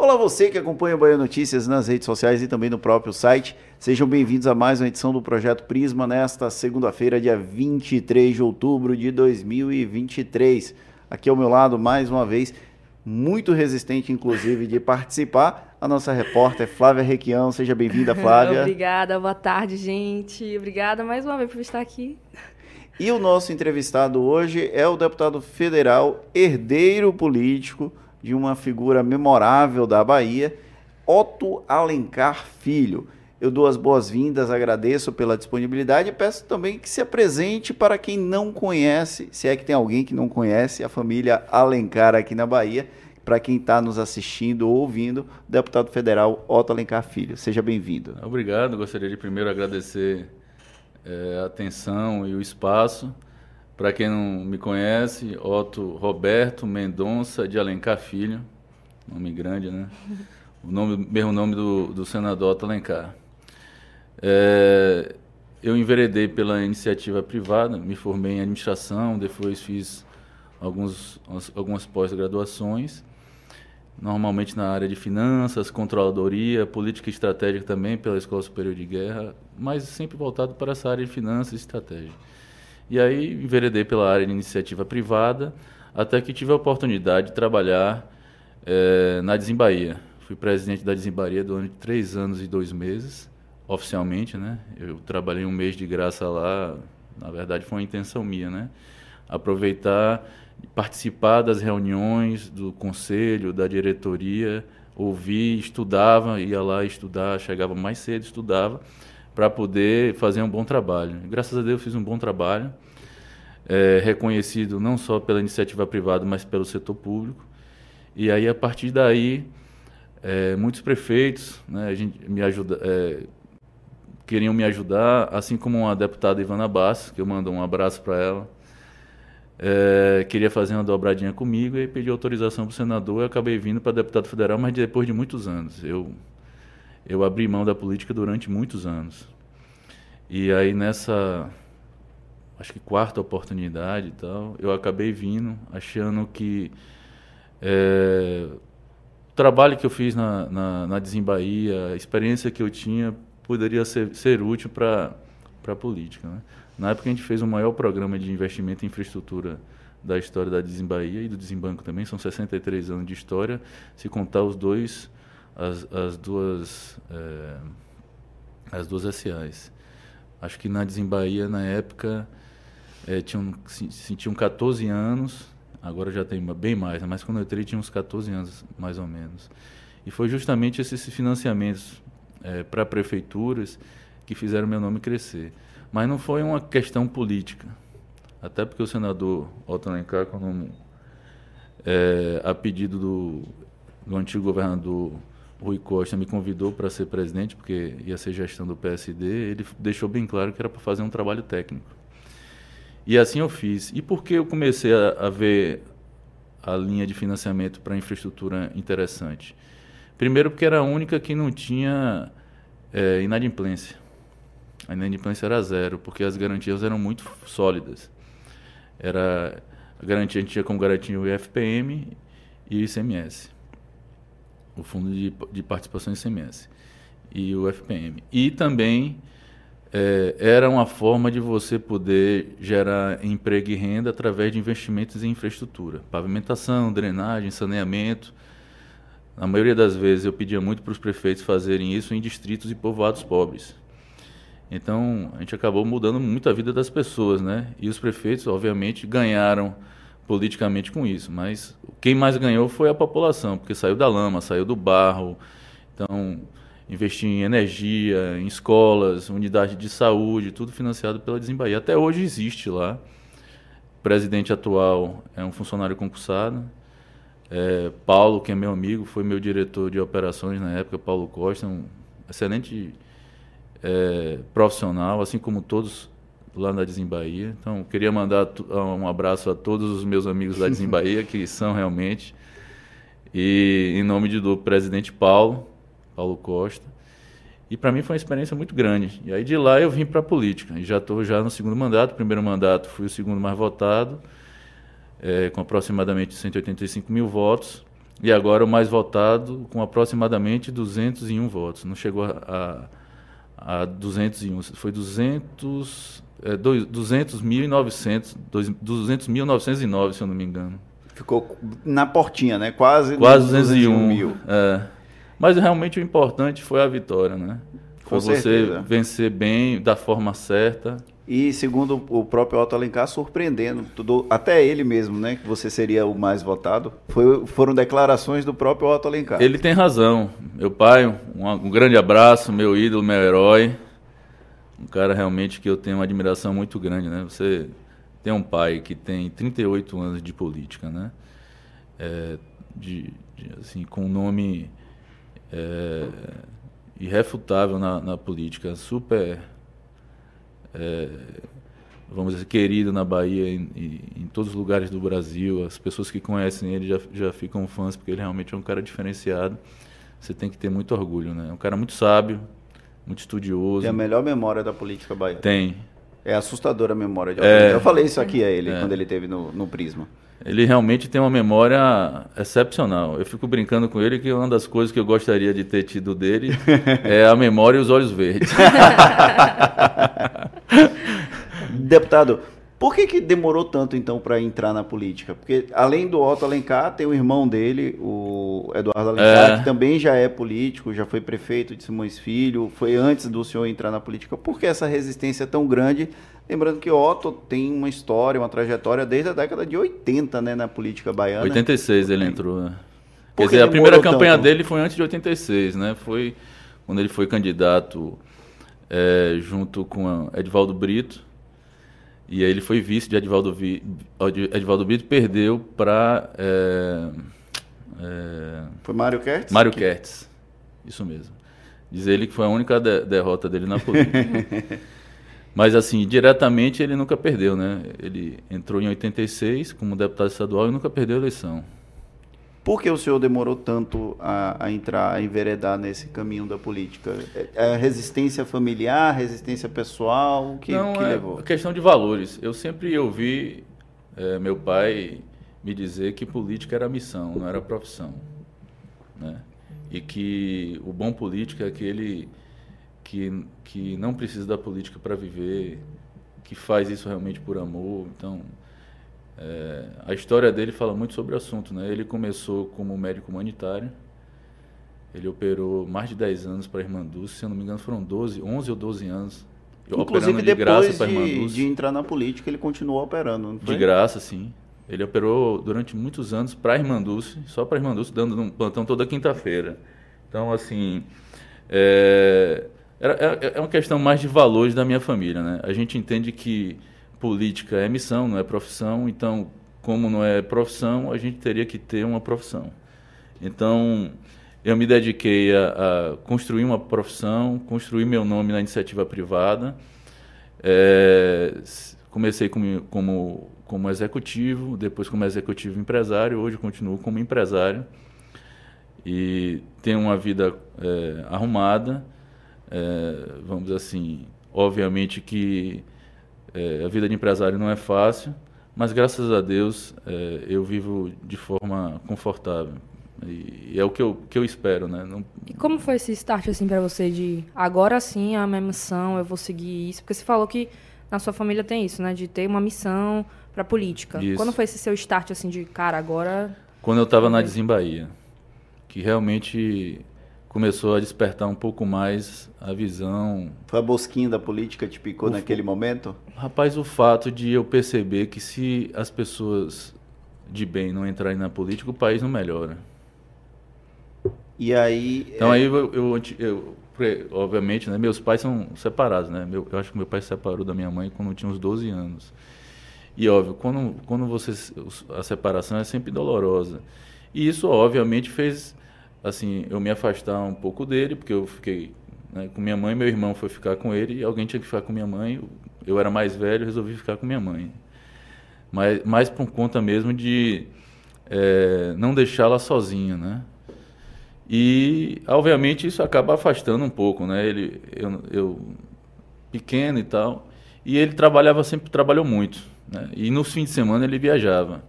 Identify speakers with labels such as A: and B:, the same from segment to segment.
A: Olá você que acompanha o Bahia Notícias nas redes sociais e também no próprio site. Sejam bem-vindos a mais uma edição do Projeto Prisma nesta segunda-feira, dia 23 de outubro de 2023. Aqui ao meu lado, mais uma vez, muito resistente, inclusive, de participar, a nossa repórter Flávia Requião. Seja bem-vinda, Flávia.
B: Obrigada, boa tarde, gente. Obrigada mais uma vez por estar aqui.
A: E o nosso entrevistado hoje é o deputado federal, herdeiro político, de uma figura memorável da Bahia, Otto Alencar Filho. Eu dou as boas-vindas, agradeço pela disponibilidade e peço também que se apresente para quem não conhece, se é que tem alguém que não conhece a família Alencar aqui na Bahia, para quem está nos assistindo ou ouvindo, deputado federal Otto Alencar Filho. Seja bem-vindo.
C: Obrigado, gostaria de primeiro agradecer é, a atenção e o espaço para quem não me conhece, Otto Roberto Mendonça de Alencar Filho, nome grande, né? O nome, mesmo nome do, do senador Otto Alencar. É, eu enveredei pela iniciativa privada, me formei em administração, depois fiz alguns, algumas pós-graduações, normalmente na área de finanças, controladoria, política estratégica também pela Escola Superior de Guerra, mas sempre voltado para essa área de finanças e estratégia. E aí enveredei pela área de iniciativa privada, até que tive a oportunidade de trabalhar é, na Desembaía. Fui presidente da Desembaía durante três anos e dois meses, oficialmente, né? Eu trabalhei um mês de graça lá, na verdade foi uma intenção minha, né? Aproveitar, participar das reuniões do conselho, da diretoria, ouvir, estudava, ia lá estudar, chegava mais cedo, estudava para poder fazer um bom trabalho. Graças a Deus fiz um bom trabalho, é, reconhecido não só pela iniciativa privada, mas pelo setor público. E aí a partir daí é, muitos prefeitos, né, a gente me ajuda, é, queriam me ajudar, assim como a deputada Ivana Bass, que eu mando um abraço para ela. É, queria fazer uma dobradinha comigo e pedi autorização para o senador. Eu acabei vindo para deputado federal, mas depois de muitos anos. Eu eu abri mão da política durante muitos anos. E aí nessa acho que quarta oportunidade e tal, eu acabei vindo achando que é, o trabalho que eu fiz na, na, na Desembaía, a experiência que eu tinha, poderia ser, ser útil para a política. Né? Na época a gente fez o maior programa de investimento em infraestrutura da história da Desembaía e do Desembanco também, são 63 anos de história, se contar os dois as, as duas é, as duas SAs. Acho que na Desembaía, na época, é, tinham, tinham 14 anos, agora já tem bem mais, né? mas quando eu entrei tinha uns 14 anos, mais ou menos. E foi justamente esses financiamentos é, para prefeituras que fizeram meu nome crescer. Mas não foi uma questão política. Até porque o senador Otto Alencar, quando, é, a pedido do, do antigo governador Rui Costa me convidou para ser presidente, porque ia ser gestão do PSD, ele deixou bem claro que era para fazer um trabalho técnico. E assim eu fiz. E por que eu comecei a, a ver a linha de financiamento para infraestrutura interessante? Primeiro, porque era a única que não tinha é, inadimplência. A inadimplência era zero, porque as garantias eram muito sólidas. Era a garantia a gente tinha como garantia o IFPM e o ICMS o Fundo de, de Participação em e o FPM. E também é, era uma forma de você poder gerar emprego e renda através de investimentos em infraestrutura, pavimentação, drenagem, saneamento. Na maioria das vezes eu pedia muito para os prefeitos fazerem isso em distritos e povoados pobres. Então a gente acabou mudando muito a vida das pessoas, né? E os prefeitos, obviamente, ganharam politicamente com isso, mas quem mais ganhou foi a população, porque saiu da lama, saiu do barro. Então, investir em energia, em escolas, unidade de saúde, tudo financiado pela Desembaía. Até hoje existe lá. O presidente atual é um funcionário concursado. É, Paulo, que é meu amigo, foi meu diretor de operações na época, Paulo Costa, um excelente é, profissional, assim como todos lá na Desembaía. Então, queria mandar um abraço a todos os meus amigos da Desembaía, que são realmente. E em nome do presidente Paulo, Paulo Costa. E para mim foi uma experiência muito grande. E aí de lá eu vim para a política. E já estou já no segundo mandato. Primeiro mandato fui o segundo mais votado, é, com aproximadamente 185 mil votos. e agora o mais votado com aproximadamente 201 votos. Não chegou a, a, a 201, foi 200, é, 200.900, 200.909, se eu não me engano.
A: Ficou na portinha, né? Quase,
C: Quase 201 mil. É. Mas realmente o importante foi a vitória, né? Foi você vencer bem, da forma certa.
A: E segundo o próprio Otto Alencar, surpreendendo tudo, até ele mesmo, né, que você seria o mais votado, foi, foram declarações do próprio Otto Alencar.
C: Ele tem razão. Meu pai, um, um grande abraço, meu ídolo, meu herói, um cara realmente que eu tenho uma admiração muito grande, né? Você tem um pai que tem 38 anos de política, né? É, de, de, assim, com um nome é, irrefutável na, na política, super é, vamos dizer, querido na Bahia, em, em, todos os lugares do Brasil. As pessoas que conhecem ele já, já ficam fãs, porque ele realmente é um cara diferenciado. Você tem que ter muito orgulho, né? É um cara muito sábio, muito estudioso.
A: Tem a melhor memória da política baiana.
C: Tem.
A: É assustadora a memória de é, Eu falei isso aqui a ele, é. quando ele teve no, no Prisma.
C: Ele realmente tem uma memória excepcional. Eu fico brincando com ele que uma das coisas que eu gostaria de ter tido dele é a memória e os olhos verdes.
A: Deputado, por que, que demorou tanto então para entrar na política? Porque além do Otto Alencar, tem o irmão dele, o Eduardo Alencar, é. que também já é político, já foi prefeito de Simões Filho, foi antes do senhor entrar na política. Por que essa resistência tão grande? Lembrando que Otto tem uma história, uma trajetória desde a década de 80, né, na política baiana.
C: 86 ele entrou, né? Quer dizer, a primeira campanha tanto? dele foi antes de 86, né? Foi quando ele foi candidato é, junto com Edvaldo Brito e aí ele foi vice de Edvaldo, Vi, Edvaldo Brito perdeu para. É,
A: é, foi Mário Kertz?
C: Mário que... Kertz, isso mesmo. Diz ele que foi a única de, derrota dele na política. Mas, assim, diretamente ele nunca perdeu, né? Ele entrou em 86 como deputado estadual e nunca perdeu a eleição.
A: Por que o senhor demorou tanto a, a entrar, a enveredar nesse caminho da política? É, é resistência familiar, resistência pessoal? O que,
C: Não,
A: que
C: é
A: levou?
C: questão de valores. Eu sempre ouvi é, meu pai me dizer que política era missão, não era profissão. Né? E que o bom político é aquele que, que não precisa da política para viver, que faz isso realmente por amor. Então, é, a história dele fala muito sobre o assunto, né? Ele começou como médico humanitário, ele operou mais de 10 anos para a Irmã Dulce, se eu não me engano foram 12, 11 ou 12 anos.
A: Inclusive de depois de, de, entrar na política ele continuou operando?
C: De graça, sim. Ele operou durante muitos anos para a Irmã Dulce, só para a Irmã Dulce, dando um plantão toda quinta-feira. Então, assim, é, é, é uma questão mais de valores da minha família, né? A gente entende que política é missão, não é profissão. Então, como não é profissão, a gente teria que ter uma profissão. Então, eu me dediquei a, a construir uma profissão, construir meu nome na iniciativa privada. É, comecei como, como, como executivo, depois como executivo empresário, hoje continuo como empresário. E tenho uma vida é, arrumada, é, vamos assim, obviamente que é, a vida de empresário não é fácil, mas graças a Deus é, eu vivo de forma confortável. E, e, é o que eu, que eu espero, né? Não...
B: E como foi esse start assim para você de agora sim a minha missão, eu vou seguir isso? Porque você falou que na sua família tem isso, né? De ter uma missão para política. Isso. Quando foi esse seu start assim de cara agora?
C: Quando eu estava na Desembaía, que realmente começou a despertar um pouco mais a visão.
A: Foi a bosquinha da política te picou o naquele momento?
C: Rapaz, o fato de eu perceber que se as pessoas de bem não entrarem na política, o país não melhora.
A: E aí.
C: Então é... aí eu, eu, eu, obviamente, né, meus pais são separados, né? Meu, eu acho que meu pai se separou da minha mãe quando eu tinha uns 12 anos. E óbvio, quando, quando você. A separação é sempre dolorosa. E isso, obviamente, fez assim, eu me afastar um pouco dele, porque eu fiquei né, com minha mãe, meu irmão foi ficar com ele, e alguém tinha que ficar com minha mãe. Eu era mais velho, resolvi ficar com minha mãe. Mas mais por conta mesmo de é, não deixá-la sozinha, né? E, obviamente, isso acaba afastando um pouco, né? Ele, eu, eu pequeno e tal, e ele trabalhava sempre, trabalhou muito, né? E nos fins de semana ele viajava.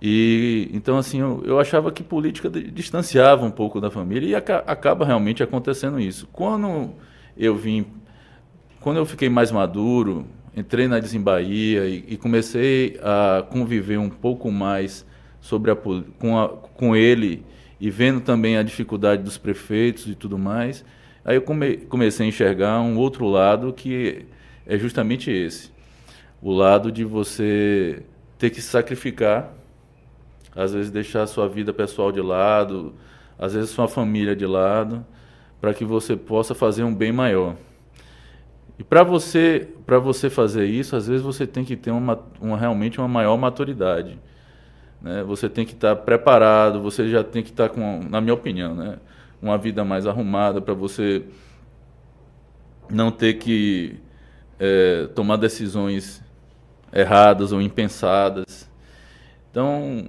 C: E então assim, eu, eu achava que política distanciava um pouco da família e aca acaba realmente acontecendo isso. Quando eu vim, quando eu fiquei mais maduro, entrei na Desembaía e, e comecei a conviver um pouco mais sobre a, com, a, com ele e vendo também a dificuldade dos prefeitos e tudo mais, aí eu come, comecei a enxergar um outro lado que é justamente esse. O lado de você ter que se sacrificar às vezes deixar a sua vida pessoal de lado, às vezes sua família de lado, para que você possa fazer um bem maior. E para você, para você fazer isso, às vezes você tem que ter uma, uma realmente uma maior maturidade. Né? Você tem que estar tá preparado, você já tem que estar tá com, na minha opinião, né? uma vida mais arrumada para você não ter que é, tomar decisões erradas ou impensadas. Então,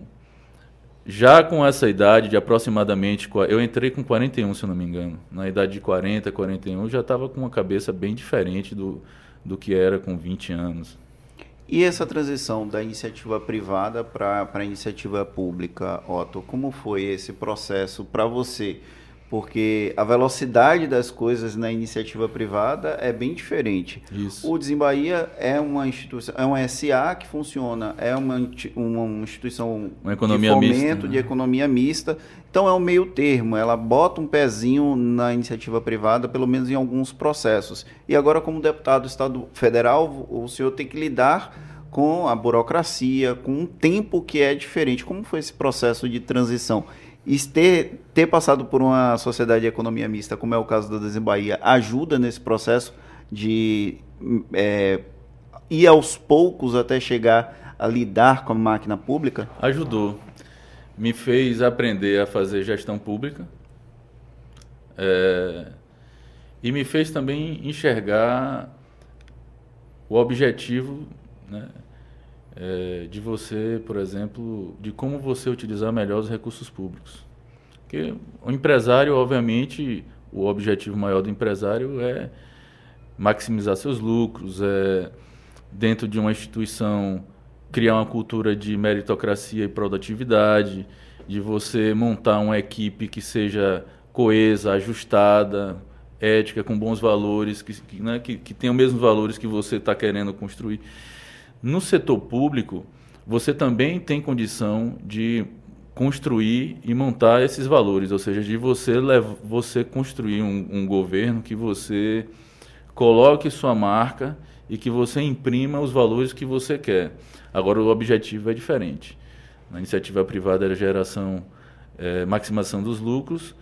C: já com essa idade de aproximadamente, eu entrei com 41, se não me engano. Na idade de 40, 41, eu já estava com uma cabeça bem diferente do, do que era com 20 anos.
A: E essa transição da iniciativa privada para a iniciativa pública, Otto, como foi esse processo para você? Porque a velocidade das coisas na iniciativa privada é bem diferente.
C: Isso.
A: O Desembaía é uma instituição, é uma SA que funciona, é uma, uma instituição
C: uma economia de fomento, mista,
A: né? de economia mista. Então é um meio termo, ela bota um pezinho na iniciativa privada, pelo menos em alguns processos. E agora, como deputado do Estado Federal, o senhor tem que lidar com a burocracia, com um tempo que é diferente. Como foi esse processo de transição? E ter, ter passado por uma sociedade de economia mista, como é o caso da Desembaía, ajuda nesse processo de é, ir aos poucos até chegar a lidar com a máquina pública?
C: Ajudou. Me fez aprender a fazer gestão pública. É, e me fez também enxergar o objetivo né, é, de você, por exemplo, de como você utilizar melhor os recursos públicos. Porque o empresário, obviamente, o objetivo maior do empresário é maximizar seus lucros, é dentro de uma instituição criar uma cultura de meritocracia e produtividade, de você montar uma equipe que seja coesa, ajustada, ética, com bons valores, que, né, que, que tenha os mesmos valores que você está querendo construir. No setor público, você também tem condição de construir e montar esses valores, ou seja, de você, você construir um, um governo que você coloque sua marca e que você imprima os valores que você quer. Agora, o objetivo é diferente. Na iniciativa privada é a geração, é, maximização dos lucros,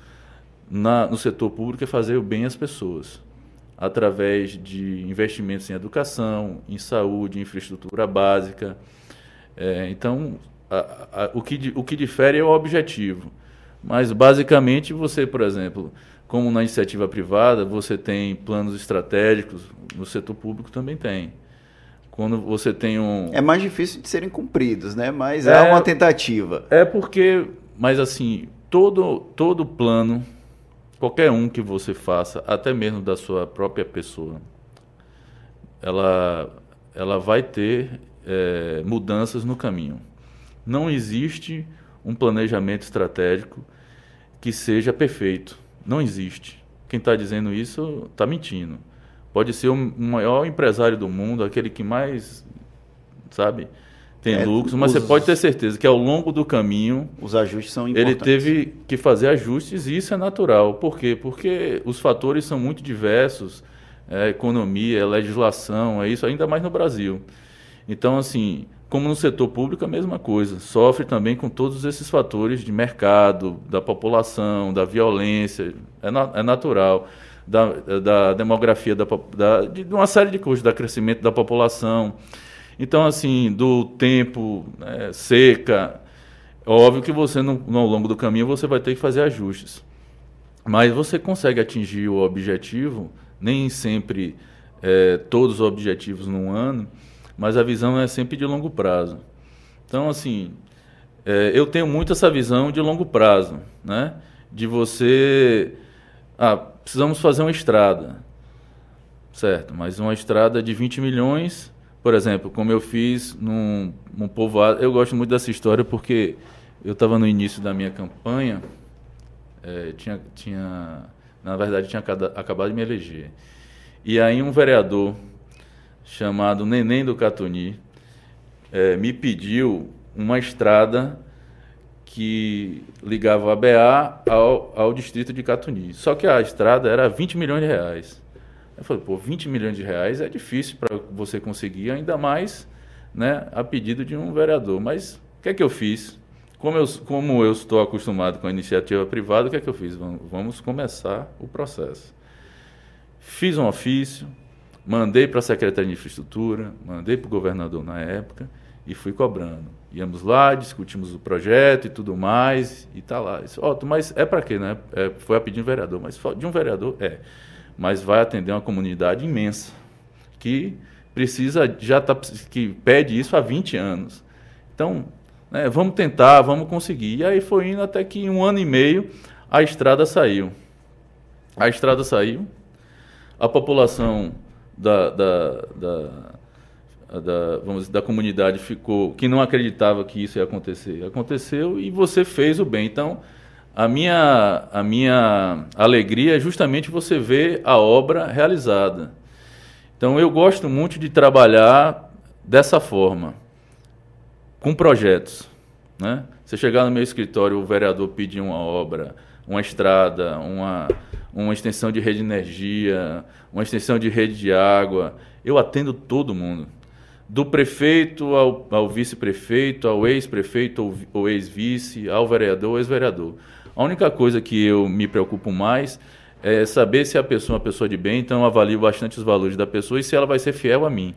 C: na, no setor público é fazer o bem às pessoas através de investimentos em educação, em saúde, em infraestrutura básica. É, então, a, a, o, que, o que difere é o objetivo. Mas, basicamente, você, por exemplo, como na iniciativa privada, você tem planos estratégicos, no setor público também tem. Quando você tem um.
A: É mais difícil de serem cumpridos, né? Mas é, é uma tentativa.
C: É porque, mas assim, todo, todo plano qualquer um que você faça, até mesmo da sua própria pessoa, ela, ela vai ter é, mudanças no caminho. Não existe um planejamento estratégico que seja perfeito. Não existe. Quem está dizendo isso está mentindo. Pode ser o maior empresário do mundo, aquele que mais, sabe, tem é, lucros, mas os, você pode ter certeza que ao longo do caminho
A: os ajustes são importantes.
C: Ele teve que fazer ajustes e isso é natural. Por quê? Porque os fatores são muito diversos, é, economia, é legislação, é isso, ainda mais no Brasil. Então, assim, como no setor público, a mesma coisa. Sofre também com todos esses fatores de mercado, da população, da violência, é, na, é natural. Da, da demografia, da, da, de uma série de coisas, da crescimento da população. Então, assim, do tempo, né, seca, óbvio que você, no, ao longo do caminho, você vai ter que fazer ajustes. Mas você consegue atingir o objetivo, nem sempre é, todos os objetivos num ano, mas a visão é sempre de longo prazo. Então, assim, é, eu tenho muito essa visão de longo prazo, né? De você... Ah, precisamos fazer uma estrada. Certo, mas uma estrada de 20 milhões por exemplo, como eu fiz num, num povoado, eu gosto muito dessa história porque eu estava no início da minha campanha, é, tinha, tinha, na verdade, tinha acabado de me eleger. E aí um vereador chamado Neném do Catuni é, me pediu uma estrada que ligava a BA ao, ao distrito de Catuni. Só que a estrada era 20 milhões de reais. Eu falei, pô, 20 milhões de reais é difícil para você conseguir, ainda mais né, a pedido de um vereador. Mas o que é que eu fiz? Como eu, como eu estou acostumado com a iniciativa privada, o que é que eu fiz? Vamos, vamos começar o processo. Fiz um ofício, mandei para a Secretaria de Infraestrutura, mandei para o governador na época e fui cobrando. Íamos lá, discutimos o projeto e tudo mais, e tá lá. Disse, oh, mas é para quê, né? É, foi a pedido de um vereador, mas de um vereador é. Mas vai atender uma comunidade imensa que precisa, já tá, que pede isso há 20 anos. Então, né, vamos tentar, vamos conseguir. E aí foi indo até que em um ano e meio a estrada saiu. A estrada saiu, a população da, da, da da, vamos dizer, da comunidade ficou que não acreditava que isso ia acontecer. Aconteceu e você fez o bem. Então, a minha, a minha alegria é justamente você ver a obra realizada. Então, eu gosto muito de trabalhar dessa forma, com projetos. Né? Você chegar no meu escritório, o vereador pedir uma obra, uma estrada, uma, uma extensão de rede de energia, uma extensão de rede de água, eu atendo todo mundo do prefeito ao, ao vice-prefeito, ao ex-prefeito ou ex-vice, ao vereador ou ex-vereador. A única coisa que eu me preocupo mais é saber se a pessoa é uma pessoa de bem, então eu avalio bastante os valores da pessoa e se ela vai ser fiel a mim.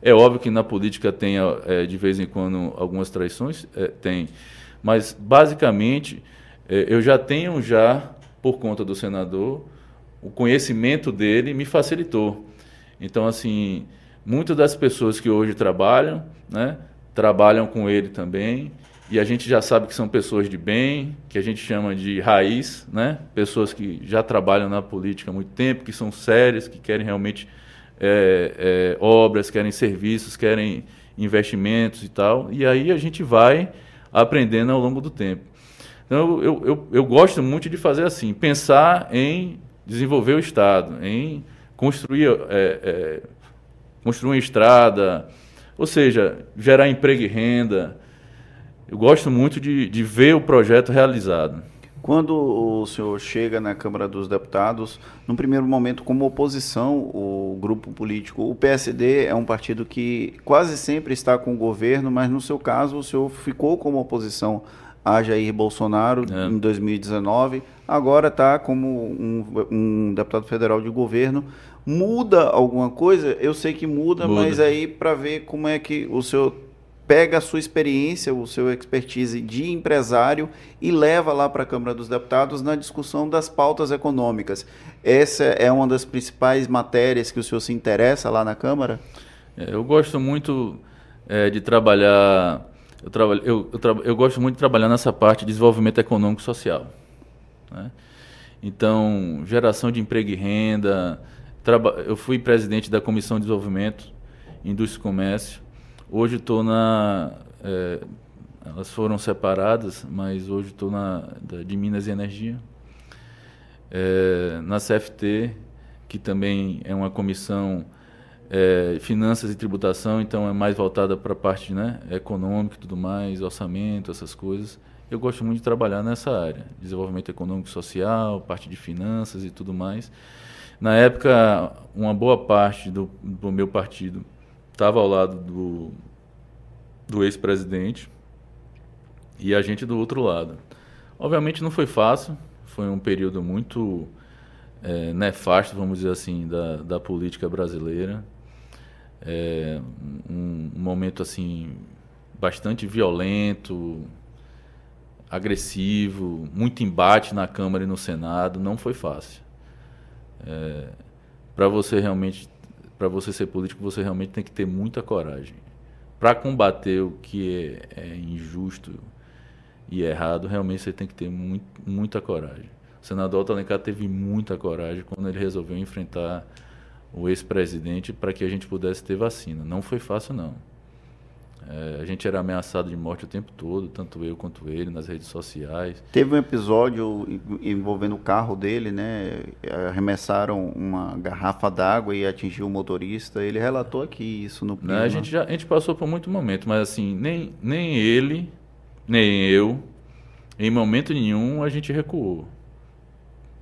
C: É óbvio que na política tem, é, de vez em quando, algumas traições, é, tem, mas basicamente é, eu já tenho já, por conta do senador, o conhecimento dele me facilitou. Então, assim, Muitas das pessoas que hoje trabalham, né, trabalham com ele também, e a gente já sabe que são pessoas de bem, que a gente chama de raiz, né, pessoas que já trabalham na política há muito tempo, que são sérias, que querem realmente é, é, obras, querem serviços, querem investimentos e tal, e aí a gente vai aprendendo ao longo do tempo. Então, eu, eu, eu gosto muito de fazer assim, pensar em desenvolver o Estado, em construir é, é construir uma estrada, ou seja, gerar emprego e renda. Eu gosto muito de, de ver o projeto realizado.
A: Quando o senhor chega na Câmara dos Deputados, no primeiro momento, como oposição, o grupo político, o PSD é um partido que quase sempre está com o governo, mas no seu caso, o senhor ficou como oposição a Jair Bolsonaro é. em 2019, agora está como um, um deputado federal de governo muda alguma coisa? Eu sei que muda, muda. mas aí para ver como é que o senhor pega a sua experiência, o seu expertise de empresário e leva lá para a Câmara dos Deputados na discussão das pautas econômicas. Essa é uma das principais matérias que o senhor se interessa lá na Câmara?
C: É, eu gosto muito é, de trabalhar. Eu, trabalho, eu, eu, tra eu, gosto muito de trabalhar nessa parte de desenvolvimento econômico e social. Né? Então, geração de emprego e renda, eu fui presidente da Comissão de Desenvolvimento, Indústria e Comércio. Hoje estou na. É, elas foram separadas, mas hoje estou na de Minas e Energia. É, na CFT, que também é uma comissão é, finanças e tributação, então é mais voltada para a parte né, econômica e tudo mais, orçamento, essas coisas. Eu gosto muito de trabalhar nessa área, desenvolvimento econômico e social, parte de finanças e tudo mais. Na época, uma boa parte do, do meu partido estava ao lado do, do ex-presidente e a gente do outro lado. Obviamente não foi fácil, foi um período muito é, nefasto, vamos dizer assim, da, da política brasileira. É, um, um momento assim bastante violento, agressivo, muito embate na Câmara e no Senado, não foi fácil. É, para você realmente, para você ser político, você realmente tem que ter muita coragem. Para combater o que é, é, injusto e errado, realmente você tem que ter muito, muita coragem. O senador Alencar teve muita coragem quando ele resolveu enfrentar o ex-presidente para que a gente pudesse ter vacina. Não foi fácil, não. É, a gente era ameaçado de morte o tempo todo, tanto eu quanto ele, nas redes sociais.
A: Teve um episódio envolvendo o carro dele, né? Arremessaram uma garrafa d'água e atingiu o motorista. Ele relatou aqui isso no
C: Né, a, gente já, a gente passou por muito momento, mas assim, nem, nem ele, nem eu, em momento nenhum, a gente recuou.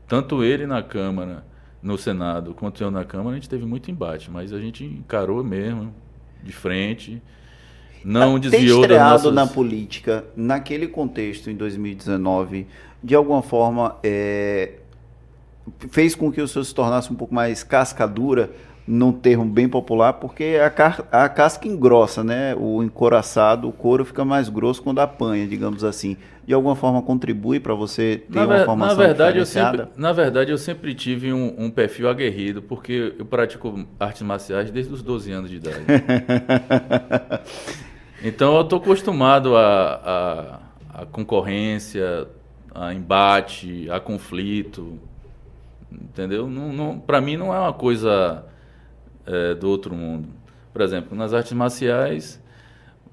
C: Tanto ele na Câmara, no Senado, quanto eu na Câmara, a gente teve muito embate, mas a gente encarou mesmo, de frente não desviou
A: ter nossas... na política naquele contexto em 2019 de alguma forma é, fez com que o senhor se tornasse um pouco mais cascadura num termo bem popular porque a, car a casca engrossa né? O encoraçado o couro fica mais grosso quando apanha digamos assim. De alguma forma contribui para você ter na uma formação
C: na verdade eu sempre na verdade eu sempre tive um, um, perfil aguerrido porque eu pratico artes marciais desde os 12 anos de idade Então eu estou acostumado a, a, a, concorrência, a embate, a conflito, entendeu? Não, não, Para mim não é uma coisa é, do outro mundo. Por exemplo, nas artes marciais,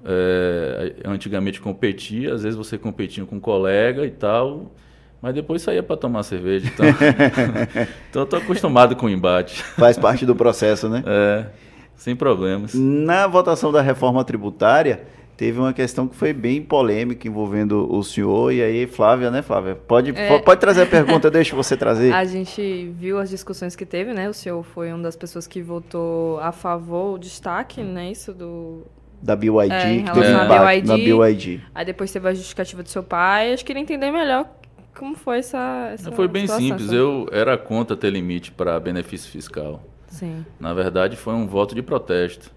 C: é, eu antigamente competia, às vezes você competia com um colega e tal, mas depois saía para tomar cerveja. Então, então eu estou acostumado com o embate.
A: Faz parte do processo, né?
C: É. Sem problemas.
A: Na votação da reforma tributária, teve uma questão que foi bem polêmica envolvendo o senhor. E aí, Flávia, né, Flávia? Pode, é... pode trazer a pergunta, deixa você trazer.
B: A gente viu as discussões que teve, né? O senhor foi uma das pessoas que votou a favor, o destaque, né? Isso do.
A: Da BYD,
B: é,
A: que
B: teve é. BYD, na BYD. Aí depois teve a justificativa do seu pai. Acho que queria entender melhor como foi essa. essa
C: foi bem situação, simples. Eu era contra ter limite para benefício fiscal.
B: Sim.
C: Na verdade, foi um voto de protesto.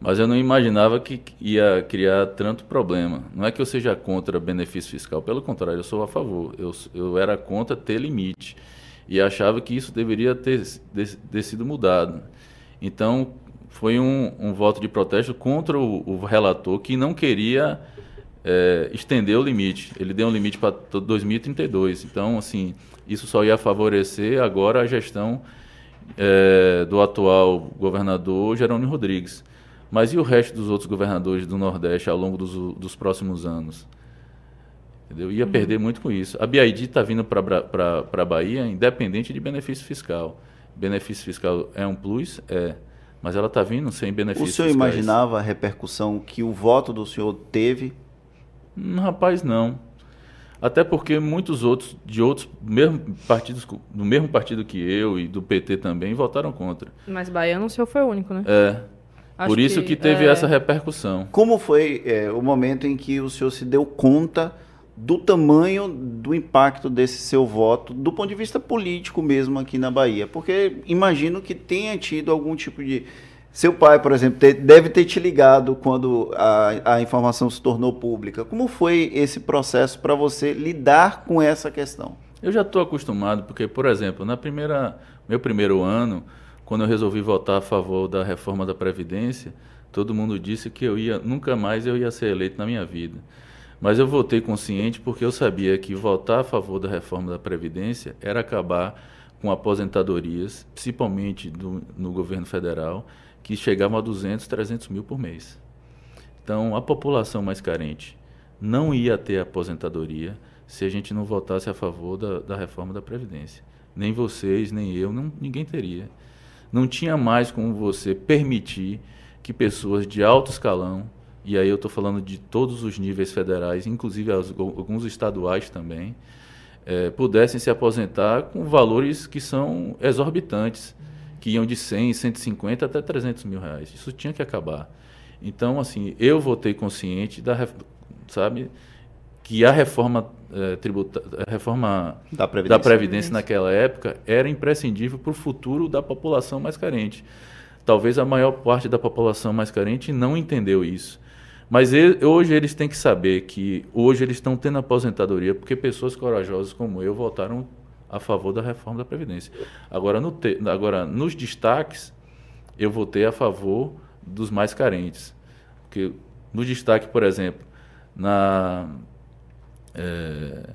C: Mas eu não imaginava que ia criar tanto problema. Não é que eu seja contra benefício fiscal, pelo contrário, eu sou a favor. Eu, eu era contra ter limite e achava que isso deveria ter, ter sido mudado. Então, foi um, um, voto de protesto contra o, o relator que não queria é, estender o limite. Ele deu um limite para 2032. Então, assim, isso só ia favorecer agora a gestão é, do atual governador Jerônimo Rodrigues. Mas e o resto dos outros governadores do Nordeste ao longo dos, dos próximos anos? Entendeu? Ia uhum. perder muito com isso. A BID está vindo para a Bahia independente de benefício fiscal. Benefício fiscal é um plus? É. Mas ela está vindo sem benefício
A: fiscal. O senhor fiscais. imaginava a repercussão que o voto do senhor teve?
C: Hum, rapaz, não. Até porque muitos outros, de outros mesmo partidos, do mesmo partido que eu e do PT também, votaram contra.
B: Mas Baiano o senhor foi o único, né?
C: É. Acho Por isso que, que teve é... essa repercussão.
A: Como foi é, o momento em que o senhor se deu conta do tamanho do impacto desse seu voto, do ponto de vista político mesmo aqui na Bahia? Porque imagino que tenha tido algum tipo de seu pai, por exemplo, deve ter te ligado quando a, a informação se tornou pública. Como foi esse processo para você lidar com essa questão?
C: Eu já estou acostumado, porque, por exemplo, na primeira, meu primeiro ano, quando eu resolvi votar a favor da reforma da Previdência, todo mundo disse que eu ia, nunca mais eu ia ser eleito na minha vida. Mas eu votei consciente porque eu sabia que votar a favor da reforma da Previdência era acabar com aposentadorias, principalmente do, no governo federal, que chegavam a 200, 300 mil por mês. Então, a população mais carente não ia ter aposentadoria se a gente não votasse a favor da, da reforma da Previdência. Nem vocês, nem eu, não, ninguém teria. Não tinha mais como você permitir que pessoas de alto escalão, e aí eu estou falando de todos os níveis federais, inclusive alguns estaduais também, é, pudessem se aposentar com valores que são exorbitantes que iam de 100, 150 até 300 mil reais. Isso tinha que acabar. Então, assim, eu votei consciente da, sabe, que a reforma é, tributária, a reforma da Previdência. da Previdência naquela época era imprescindível para o futuro da população mais carente. Talvez a maior parte da população mais carente não entendeu isso. Mas ele, hoje eles têm que saber que hoje eles estão tendo aposentadoria porque pessoas corajosas como eu votaram a favor da reforma da Previdência. Agora, no te, agora nos destaques, eu votei a favor dos mais carentes. Porque no destaque, por exemplo, na, é,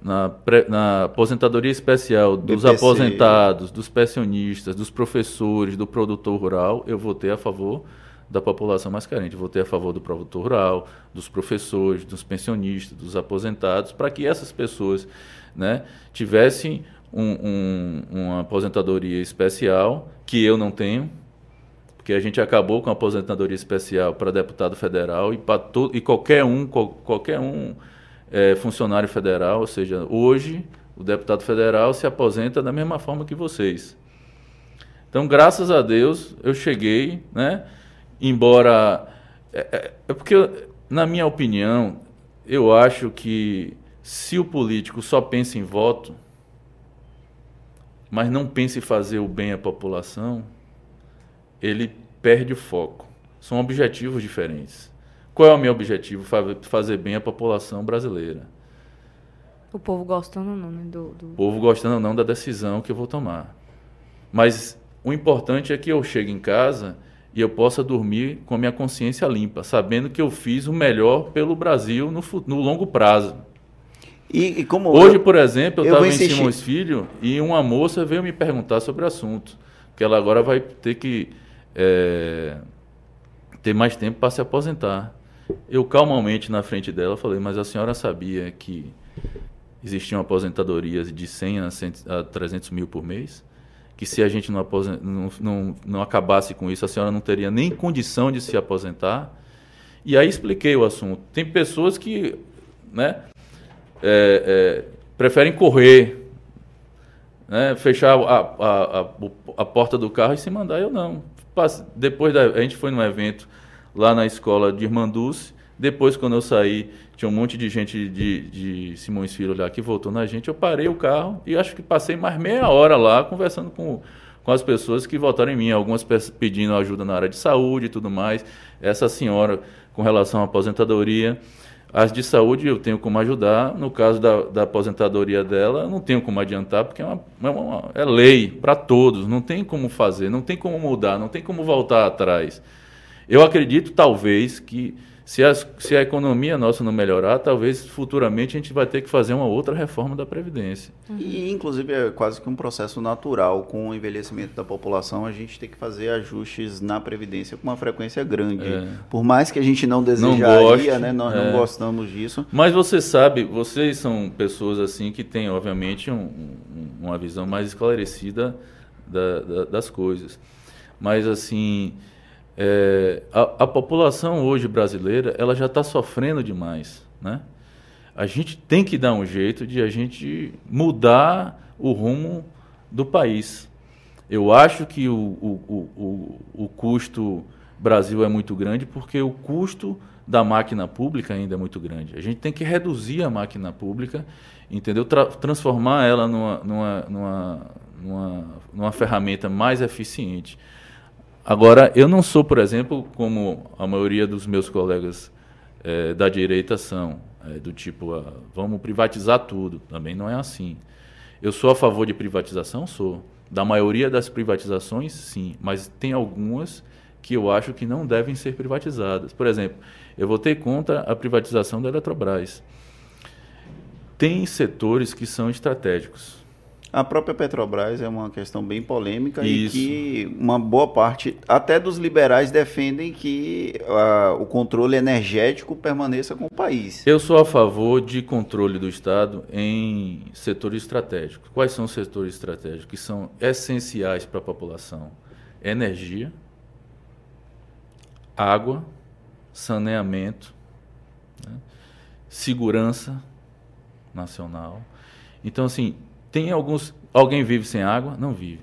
C: na, pré, na aposentadoria especial dos BPC. aposentados, dos pensionistas, dos professores, do produtor rural, eu votei a favor da população mais carente. Votei a favor do produtor rural, dos professores, dos pensionistas, dos aposentados, para que essas pessoas né, tivessem um, um, uma aposentadoria especial, que eu não tenho, porque a gente acabou com a aposentadoria especial para deputado federal e para todo, e qualquer um, qualquer um é, funcionário federal, ou seja, hoje o deputado federal se aposenta da mesma forma que vocês. Então, graças a Deus, eu cheguei, né? Embora é, é, é porque, na minha opinião, eu acho que se o político só pensa em voto, mas não pensa em fazer o bem à população, ele perde o foco. São objetivos diferentes. Qual é o meu objetivo? Fazer bem à população brasileira.
B: O povo gostando ou não, né? Do, do...
C: O povo gostando ou não da decisão que eu vou tomar. Mas o importante é que eu chegue em casa e eu possa dormir com a minha consciência limpa, sabendo que eu fiz o melhor pelo Brasil no, no longo prazo. E, e como Hoje, eu, por exemplo, eu estava em Simões Filho e uma moça veio me perguntar sobre o assunto, que ela agora vai ter que é, ter mais tempo para se aposentar. Eu calmamente na frente dela falei, mas a senhora sabia que existiam aposentadorias de 100 a, 100 a 300 mil por mês? Que se a gente não, não, não, não acabasse com isso, a senhora não teria nem condição de se aposentar? E aí expliquei o assunto. Tem pessoas que né, é, é, preferem correr, né, fechar a, a, a, a, porta do carro e se mandar. Eu não. Depois da, a gente foi num evento lá na escola de Irmanduz. Depois, quando eu saí, tinha um monte de gente de, de Simões Filho lá que voltou na gente. Eu parei o carro e acho que passei mais meia hora lá conversando com, com as pessoas que votaram em mim. Algumas pedindo ajuda na área de saúde e tudo mais. Essa senhora com relação à aposentadoria. As de saúde eu tenho como ajudar. No caso da, da aposentadoria dela, eu não tenho como adiantar, porque é, uma, é, uma, é lei para todos. Não tem como fazer, não tem como mudar, não tem como voltar atrás. Eu acredito, talvez, que se, as, se a economia nossa não melhorar, talvez futuramente a gente vai ter que fazer uma outra reforma da Previdência.
A: E, inclusive, é quase que um processo natural. Com o envelhecimento da população, a gente tem que fazer ajustes na Previdência com uma frequência grande. É. Por mais que a gente não desejaria, não goste, né? nós é. não gostamos disso.
C: Mas você sabe, vocês são pessoas assim que têm, obviamente, um, uma visão mais esclarecida da, da, das coisas. Mas, assim é, a, a, população hoje brasileira ela já está sofrendo demais, né? A gente tem que dar um jeito de a gente mudar o rumo do país. Eu acho que o, o, o, o custo Brasil é muito grande porque o custo da máquina pública ainda é muito grande. A gente tem que reduzir a máquina pública, entendeu? Tra transformar ela numa, numa, numa, numa, numa ferramenta mais eficiente. Agora, eu não sou, por exemplo, como a maioria dos meus colegas é, da direita são, é, do tipo, ah, vamos privatizar tudo. Também não é assim. Eu sou a favor de privatização? Sou. Da maioria das privatizações, sim. Mas tem algumas que eu acho que não devem ser privatizadas. Por exemplo, eu votei contra a privatização da Eletrobras. Tem setores que são estratégicos.
A: A própria Petrobras é uma questão bem polêmica Isso. e que uma boa parte, até dos liberais, defendem que uh, o controle energético permaneça com o país.
C: Eu sou a favor de controle do Estado em setores estratégicos. Quais são os setores estratégicos que são essenciais para a população? Energia, água, saneamento, né? segurança nacional. Então, assim, tem alguns. Alguém vive sem água? Não vive.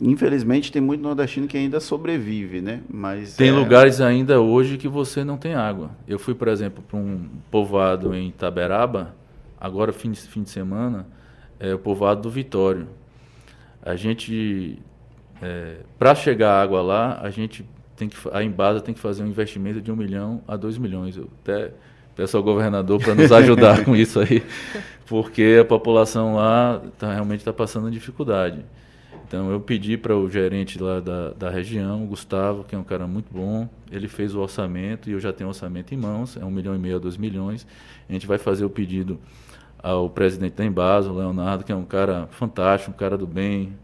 A: Infelizmente tem muito nordestino que ainda sobrevive, né? Mas
C: tem é... lugares ainda hoje que você não tem água. Eu fui, por exemplo, para um povoado em Itaberaba, agora fim de, fim de semana, é o povoado do Vitório. A gente, é, para chegar água lá, a gente tem que, a Embasa tem que fazer um investimento de um milhão a dois milhões. Eu até peço ao governador para nos ajudar com isso aí, porque a população lá tá, realmente está passando dificuldade. Então eu pedi para o gerente lá da, da região, o Gustavo, que é um cara muito bom, ele fez o orçamento e eu já tenho o orçamento em mãos, é um milhão e meio a dois milhões. A gente vai fazer o pedido ao presidente da Embasa, o Leonardo, que é um cara fantástico, um cara do bem,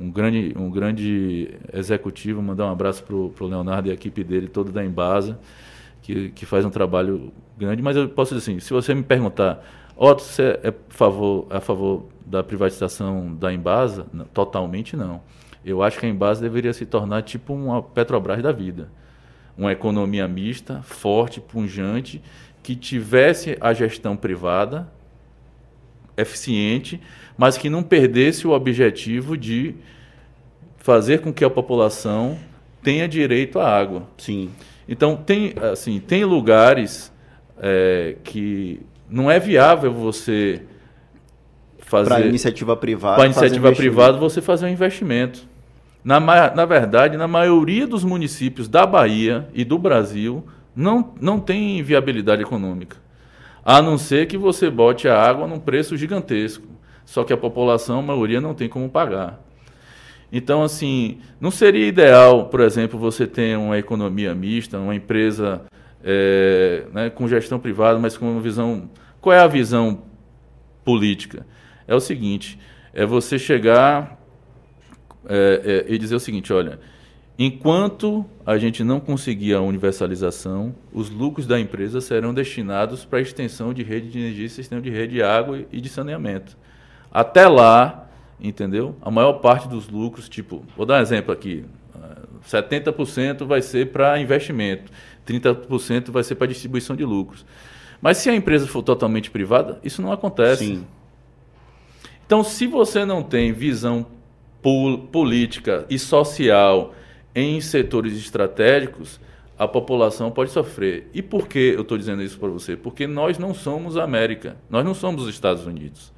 C: um grande, um grande executivo. Mandar um abraço para o Leonardo e a equipe dele, todo da Embasa, que, que faz um trabalho grande. Mas eu posso dizer assim, se você me perguntar, Otto, você é a favor, a favor da privatização da Embasa? Não, totalmente não. Eu acho que a Embasa deveria se tornar tipo uma Petrobras da vida. Uma economia mista, forte, punjante, que tivesse a gestão privada, eficiente, mas que não perdesse o objetivo de fazer com que a população tenha direito à água.
A: Sim.
C: Então tem assim tem lugares é, que não é viável você fazer para
A: iniciativa privada.
C: Para iniciativa privada você fazer um investimento. Na, na verdade, na maioria dos municípios da Bahia e do Brasil não, não tem viabilidade econômica. A não ser que você bote a água num preço gigantesco. Só que a população, a maioria, não tem como pagar. Então, assim, não seria ideal, por exemplo, você ter uma economia mista, uma empresa é, né, com gestão privada, mas com uma visão. Qual é a visão política? É o seguinte: é você chegar é, é, e dizer o seguinte: olha, Enquanto a gente não conseguir a universalização, os lucros da empresa serão destinados para a extensão de rede de energia, sistema de rede de água e de saneamento. Até lá, entendeu? A maior parte dos lucros, tipo, vou dar um exemplo aqui, 70% vai ser para investimento, 30% vai ser para distribuição de lucros. Mas se a empresa for totalmente privada, isso não acontece. Sim. Então, se você não tem visão política e social em setores estratégicos, a população pode sofrer. E por que eu estou dizendo isso para você? Porque nós não somos a América, nós não somos os Estados Unidos,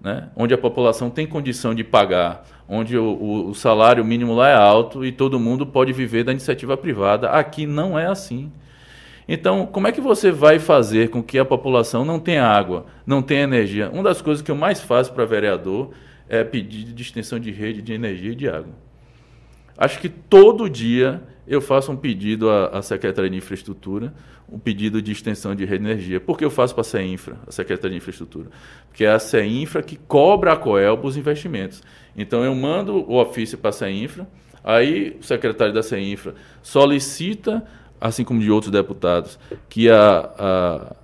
C: né? onde a população tem condição de pagar, onde o, o, o salário mínimo lá é alto e todo mundo pode viver da iniciativa privada. Aqui não é assim. Então, como é que você vai fazer com que a população não tenha água, não tenha energia? Uma das coisas que eu mais faço para vereador é pedir de extensão de rede de energia e de água. Acho que todo dia eu faço um pedido à, à Secretaria de Infraestrutura, um pedido de extensão de rede de energia. Por que eu faço para a CEINFRA, a Secretaria de Infraestrutura? Porque é a CEINFRA que cobra a Coelba os investimentos. Então eu mando o ofício para a CEINFRA, aí o secretário da CEINFRA solicita, assim como de outros deputados, que a, a,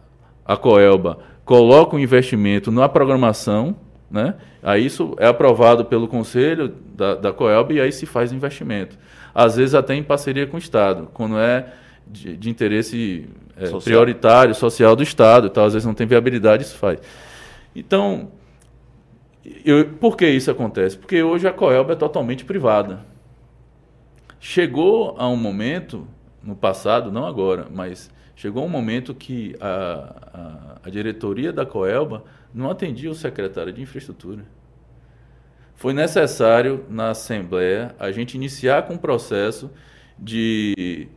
C: a Coelba coloque o um investimento na programação né? Aí isso é aprovado pelo conselho da, da Coelb e aí se faz investimento. Às vezes até em parceria com o Estado, quando é de, de interesse é, social. prioritário, social do Estado, então, às vezes não tem viabilidade, isso faz. Então, eu, por que isso acontece? Porque hoje a Coelb é totalmente privada. Chegou a um momento, no passado, não agora, mas chegou um momento que a, a, a diretoria da Coelba não atendia o secretário de infraestrutura. Foi necessário, na Assembleia, a gente iniciar com um processo de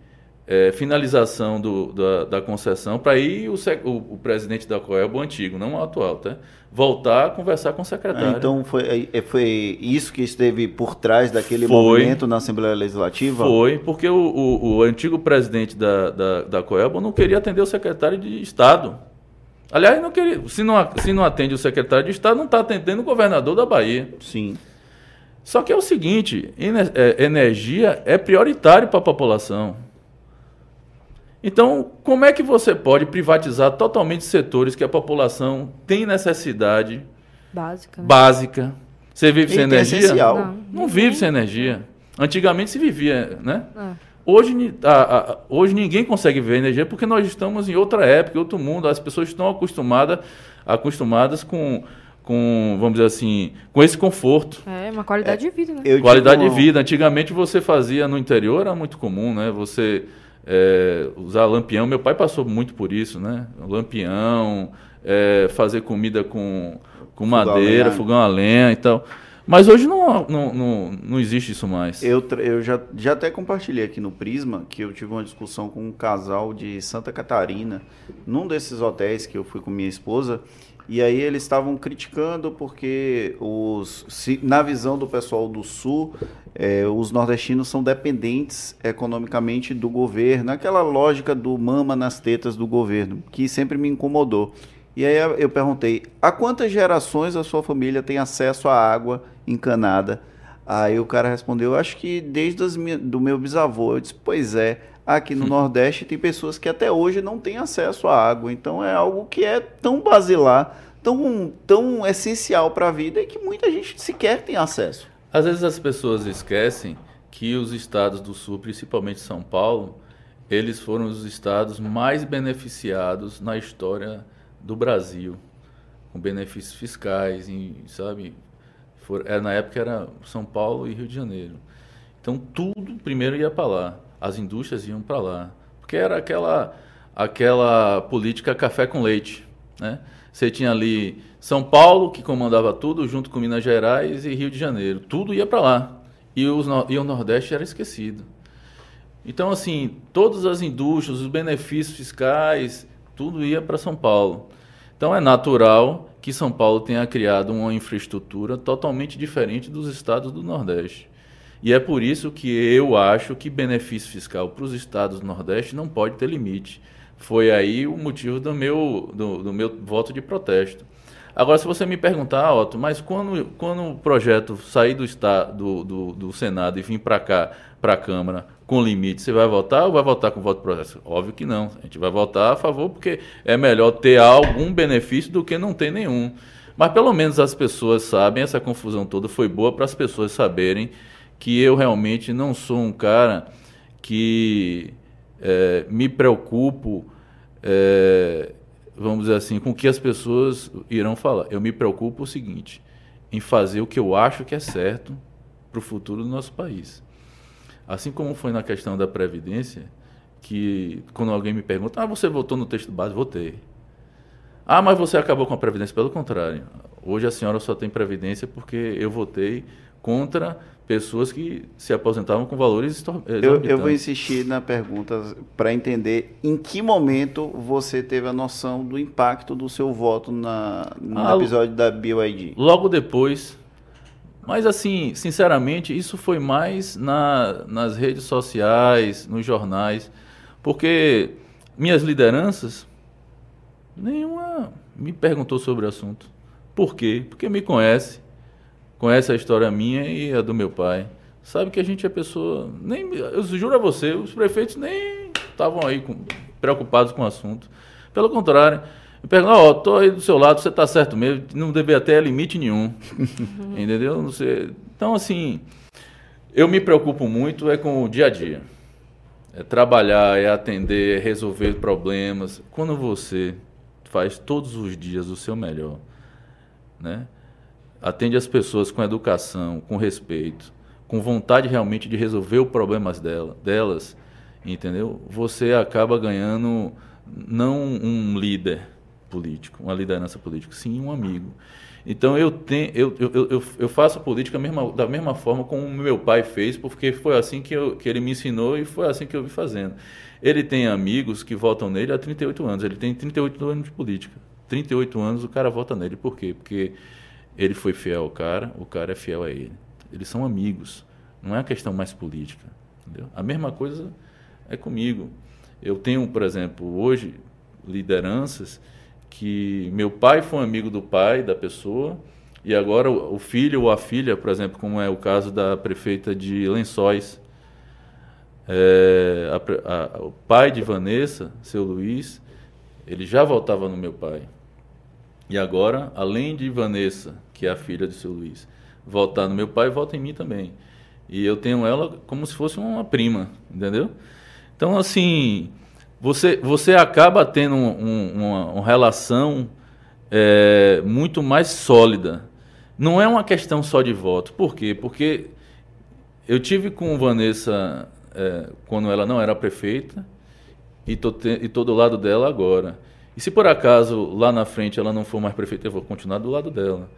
C: é, finalização do, da, da, concessão para ir o, o, o, presidente da Coelbo, o antigo, não o atual, tá? voltar a conversar com o secretário.
A: Ah, então foi, é, foi isso que esteve por trás daquele foi, movimento na Assembleia Legislativa?
C: Foi, porque o, o, o antigo presidente da, da, da Coelbo não queria atender o secretário de Estado. Aliás, não queria, se, não, se não atende o secretário de Estado, não está atendendo o governador da Bahia.
A: Sim.
C: Só que é o seguinte: é, energia é prioritário para a população. Então, como é que você pode privatizar totalmente setores que a população tem necessidade
B: básica? Né?
C: básica? Você vive sem energia? Não, não vive sem energia. Antigamente se vivia, né? É. Hoje, a, a, hoje ninguém consegue ver energia porque nós estamos em outra época, outro mundo. As pessoas estão acostumadas, acostumadas com, com, vamos dizer assim, com esse conforto.
B: É, uma qualidade é, de vida, né?
C: Eu qualidade de vida. Antigamente você fazia no interior, era muito comum, né? Você é, usar lampião. Meu pai passou muito por isso, né? Lampião, é, fazer comida com, com madeira, fogão a lenha e tal. Mas hoje não, não, não, não existe isso mais.
A: Eu, eu já, já até compartilhei aqui no Prisma que eu tive uma discussão com um casal de Santa Catarina, num desses hotéis que eu fui com minha esposa, e aí eles estavam criticando porque os, se, na visão do pessoal do Sul, é, os nordestinos são dependentes economicamente do governo, aquela lógica do mama nas tetas do governo, que sempre me incomodou. E aí eu perguntei: há quantas gerações a sua família tem acesso à água encanada? Aí o cara respondeu: acho que desde as minha, do meu bisavô. Eu disse: pois é, aqui no Nordeste tem pessoas que até hoje não têm acesso à água. Então é algo que é tão basilar, tão, tão essencial para a vida e que muita gente sequer tem acesso.
C: Às vezes as pessoas esquecem que os estados do Sul, principalmente São Paulo, eles foram os estados mais beneficiados na história do Brasil, com benefícios fiscais, sabe? For, é, na época era São Paulo e Rio de Janeiro. Então tudo primeiro ia para lá, as indústrias iam para lá, porque era aquela aquela política café com leite, né? Você tinha ali São Paulo que comandava tudo, junto com Minas Gerais e Rio de Janeiro, tudo ia para lá e, os, e o Nordeste era esquecido. Então, assim, todas as indústrias, os benefícios fiscais, tudo ia para São Paulo. Então, é natural que São Paulo tenha criado uma infraestrutura totalmente diferente dos estados do Nordeste. E é por isso que eu acho que benefício fiscal para os estados do Nordeste não pode ter limite. Foi aí o motivo do meu, do, do meu voto de protesto. Agora, se você me perguntar, Otto, mas quando, quando o projeto sair do, do, do, do Senado e vir para cá, para a Câmara, com limite, você vai votar ou vai votar com voto processo? Óbvio que não. A gente vai votar a favor porque é melhor ter algum benefício do que não ter nenhum. Mas pelo menos as pessoas sabem, essa confusão toda foi boa para as pessoas saberem que eu realmente não sou um cara que é, me preocupo é, vamos dizer assim, com o que as pessoas irão falar. Eu me preocupo o seguinte, em fazer o que eu acho que é certo para o futuro do nosso país. Assim como foi na questão da Previdência, que quando alguém me pergunta, ah, você votou no texto base? Votei. Ah, mas você acabou com a Previdência? Pelo contrário. Hoje a senhora só tem Previdência porque eu votei contra pessoas que se aposentavam com valores
A: eu, eu vou insistir na pergunta para entender em que momento você teve a noção do impacto do seu voto na, no ah, episódio da BYD.
C: Logo depois. Mas assim, sinceramente, isso foi mais na, nas redes sociais, nos jornais, porque minhas lideranças, nenhuma me perguntou sobre o assunto. Por quê? Porque me conhece conhece a história minha e a do meu pai. Sabe que a gente é pessoa. Nem, eu juro a você, os prefeitos nem estavam aí com, preocupados com o assunto. Pelo contrário, eu pergunto, ó, oh, tô aí do seu lado, você está certo mesmo, não deveria ter limite nenhum. Entendeu? Não sei. Então, assim, eu me preocupo muito é com o dia a dia. É trabalhar, é atender, é resolver problemas. Quando você faz todos os dias o seu melhor, né? atende as pessoas com educação, com respeito, com vontade realmente de resolver os problemas dela, delas, entendeu? Você acaba ganhando não um líder político, uma liderança política, sim um amigo. Então eu, tenho, eu, eu, eu, eu faço política mesma, da mesma forma como meu pai fez, porque foi assim que, eu, que ele me ensinou e foi assim que eu vi fazendo. Ele tem amigos que votam nele há 38 anos, ele tem 38 anos de política. 38 anos o cara vota nele, por quê? Porque ele foi fiel ao cara, o cara é fiel a ele. Eles são amigos. Não é uma questão mais política. Entendeu? A mesma coisa é comigo. Eu tenho, por exemplo, hoje lideranças que meu pai foi um amigo do pai da pessoa e agora o filho ou a filha, por exemplo, como é o caso da prefeita de Lençóis, é, a, a, o pai de Vanessa, seu Luiz, ele já voltava no meu pai. E agora, além de Vanessa, que é a filha do seu Luiz, voltar no meu pai, volta em mim também. E eu tenho ela como se fosse uma prima, entendeu? Então, assim, você, você acaba tendo um, uma, uma, relação é, muito mais sólida. Não é uma questão só de voto. Por quê? Porque eu tive com Vanessa é, quando ela não era prefeita e estou do lado dela agora. E se por acaso lá na frente ela não for mais prefeita, eu vou continuar do lado dela.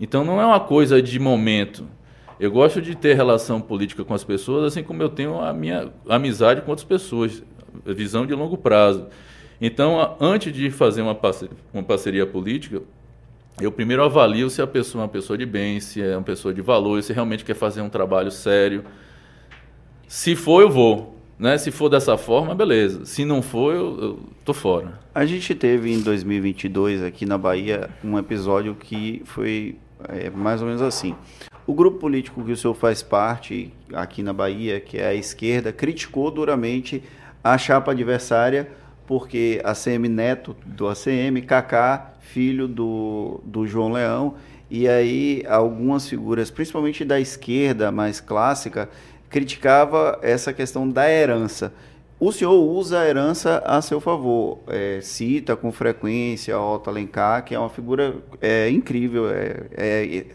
C: Então não é uma coisa de momento. Eu gosto de ter relação política com as pessoas, assim como eu tenho a minha amizade com outras pessoas, visão de longo prazo. Então, antes de fazer uma parceria, uma parceria política, eu primeiro avalio se a pessoa é uma pessoa de bem, se é uma pessoa de valor, se realmente quer fazer um trabalho sério. Se for, eu vou. Né? Se for dessa forma, beleza. Se não for, eu, eu tô fora.
A: A gente teve em 2022 aqui na Bahia um episódio que foi é, mais ou menos assim. O grupo político que o senhor faz parte aqui na Bahia, que é a esquerda, criticou duramente a chapa adversária porque a CM Neto do ACM, Kaká, filho do, do João Leão, e aí algumas figuras, principalmente da esquerda mais clássica, criticava essa questão da herança. O senhor usa a herança a seu favor, é, cita com frequência Otto Alencar, que é uma figura é, incrível, é, é,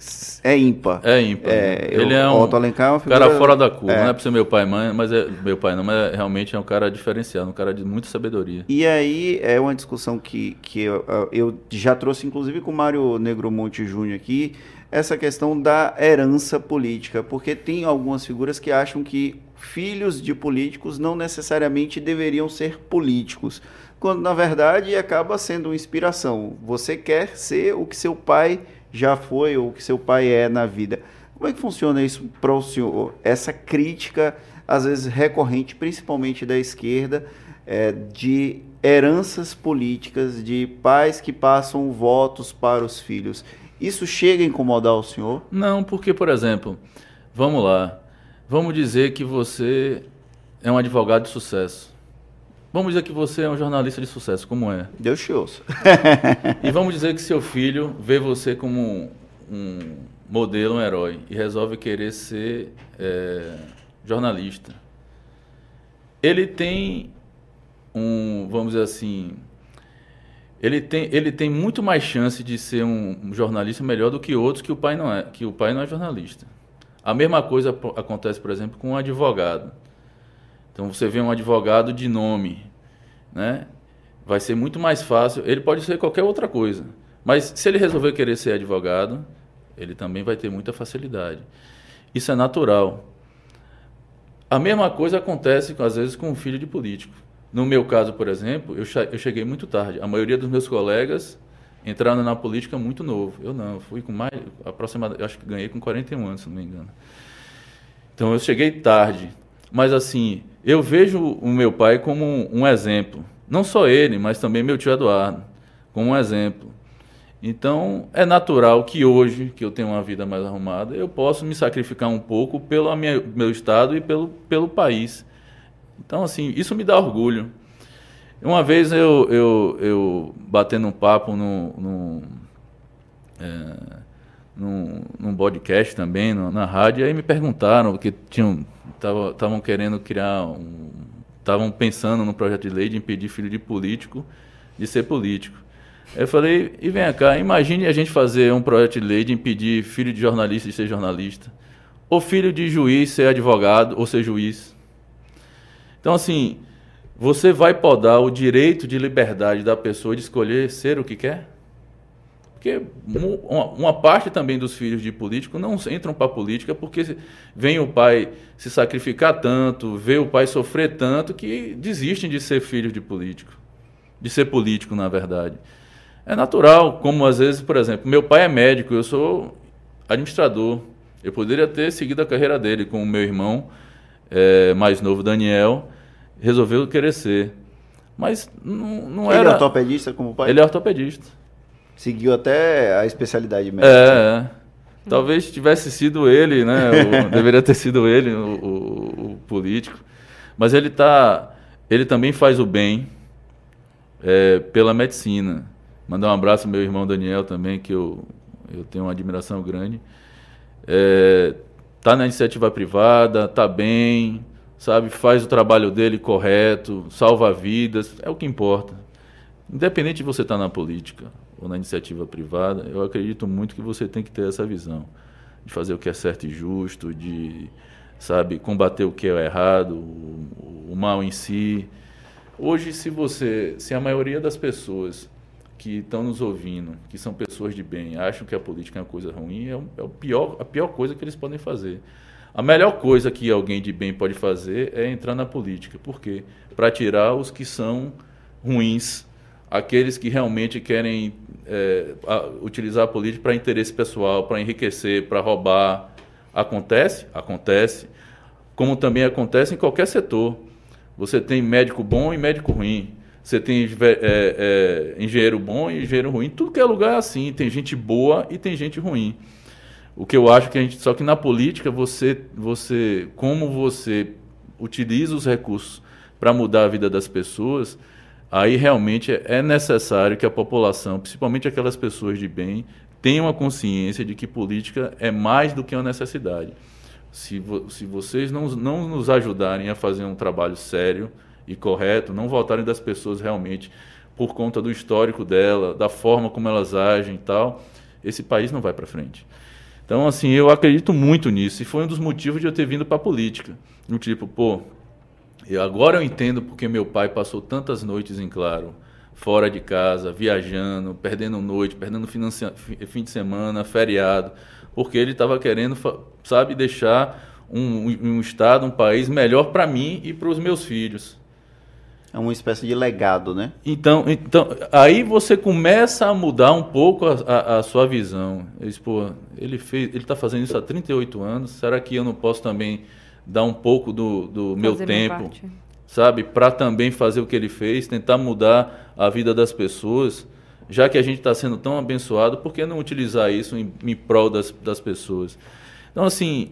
A: é ímpar.
C: É ímpar. É, Ele eu, é um Otto Alencar é uma figura, cara fora da curva, é. não é para ser meu pai mãe, mas é meu pai não, mas é, realmente é um cara diferenciado, um cara de muita sabedoria.
A: E aí é uma discussão que, que eu, eu já trouxe inclusive com o Mário Negromonte Júnior aqui, essa questão da herança política, porque tem algumas figuras que acham que filhos de políticos não necessariamente deveriam ser políticos, quando na verdade acaba sendo uma inspiração. Você quer ser o que seu pai já foi ou o que seu pai é na vida. Como é que funciona isso para o senhor? Essa crítica, às vezes recorrente, principalmente da esquerda, é, de heranças políticas, de pais que passam votos para os filhos. Isso chega a incomodar o senhor?
C: Não, porque, por exemplo, vamos lá. Vamos dizer que você é um advogado de sucesso. Vamos dizer que você é um jornalista de sucesso, como é?
A: Deus te ouça.
C: e vamos dizer que seu filho vê você como um modelo, um herói, e resolve querer ser é, jornalista. Ele tem um, vamos dizer assim, ele tem, ele tem muito mais chance de ser um jornalista melhor do que outros que o pai não é, que o pai não é jornalista. A mesma coisa acontece, por exemplo, com um advogado. Então você vê um advogado de nome, né? Vai ser muito mais fácil. Ele pode ser qualquer outra coisa, mas se ele resolver querer ser advogado, ele também vai ter muita facilidade. Isso é natural. A mesma coisa acontece às vezes com um filho de político. No meu caso, por exemplo, eu, cheguei muito tarde. A maioria dos meus colegas entraram na política muito novo. Eu não, fui com mais, aproximadamente, acho que ganhei com 41 anos, se não me engano. Então eu cheguei tarde. Mas assim, eu vejo o meu pai como um, um exemplo. Não só ele, mas também meu tio Eduardo, como um exemplo. Então, é natural que hoje, que eu tenho uma vida mais arrumada, eu possa me sacrificar um pouco pelo minha, meu estado e pelo, pelo país. Então, assim, isso me dá orgulho. Uma vez eu, eu, eu batendo um papo no, no, é, num, num podcast também, no, na rádio, aí me perguntaram, porque tinham estavam querendo criar um. Estavam pensando no projeto de lei de impedir filho de político de ser político. Eu falei, e vem cá, imagine a gente fazer um projeto de lei de impedir filho de jornalista de ser jornalista, ou filho de juiz ser advogado ou ser juiz. Então, assim, você vai podar o direito de liberdade da pessoa de escolher ser o que quer? Porque uma parte também dos filhos de político não entram para a política porque vem o pai se sacrificar tanto, vê o pai sofrer tanto que desistem de ser filhos de político, de ser político, na verdade. É natural, como às vezes, por exemplo, meu pai é médico, eu sou administrador. Eu poderia ter seguido a carreira dele com o meu irmão é, mais novo, Daniel, resolveu querer ser. Mas não, não
A: Ele
C: era.
A: Ele é ortopedista como pai?
C: Ele é ortopedista.
A: Seguiu até a especialidade médica.
C: É, é. Talvez tivesse sido ele, né? O, deveria ter sido ele, o, o, o, político. Mas ele tá. Ele também faz o bem é, pela medicina. Mandar um abraço ao meu irmão Daniel também, que eu, eu tenho uma admiração grande. É, tá na iniciativa privada, tá bem, sabe, faz o trabalho dele correto, salva vidas, é o que importa. Independente de você estar na política ou na iniciativa privada, eu acredito muito que você tem que ter essa visão de fazer o que é certo e justo, de, sabe, combater o que é errado, o, o mal em si. Hoje, se você, se a maioria das pessoas que estão nos ouvindo, que são pessoas de bem, acham que a política é uma coisa ruim, é, é o pior, a pior coisa que eles podem fazer. A melhor coisa que alguém de bem pode fazer é entrar na política. Por quê? Para tirar os que são ruins, aqueles que realmente querem é, utilizar a política para interesse pessoal, para enriquecer, para roubar. Acontece? Acontece. Como também acontece em qualquer setor. Você tem médico bom e médico ruim. Você tem é, é, engenheiro bom e engenheiro ruim. Tudo que é lugar é assim. Tem gente boa e tem gente ruim. O que eu acho que a gente. Só que na política, você, você como você utiliza os recursos para mudar a vida das pessoas, aí realmente é necessário que a população, principalmente aquelas pessoas de bem, tenham a consciência de que política é mais do que uma necessidade. Se, vo se vocês não, não nos ajudarem a fazer um trabalho sério e correto, não votarem das pessoas realmente por conta do histórico dela, da forma como elas agem e tal, esse país não vai para frente. Então, assim, eu acredito muito nisso e foi um dos motivos de eu ter vindo para a política. No tipo, pô, eu, agora eu entendo porque meu pai passou tantas noites em claro, fora de casa, viajando, perdendo noite, perdendo fim de semana, feriado, porque ele estava querendo, sabe, deixar um, um estado, um país melhor para mim e para os meus filhos.
A: É uma espécie de legado, né?
C: Então, então aí você começa a mudar um pouco a, a, a sua visão. Pô, ele fez, ele está fazendo isso há 38 anos. Será que eu não posso também dar um pouco do, do meu tempo, sabe, para também fazer o que ele fez, tentar mudar a vida das pessoas? Já que a gente está sendo tão abençoado, por que não utilizar isso em, em prol das, das pessoas? Então, assim,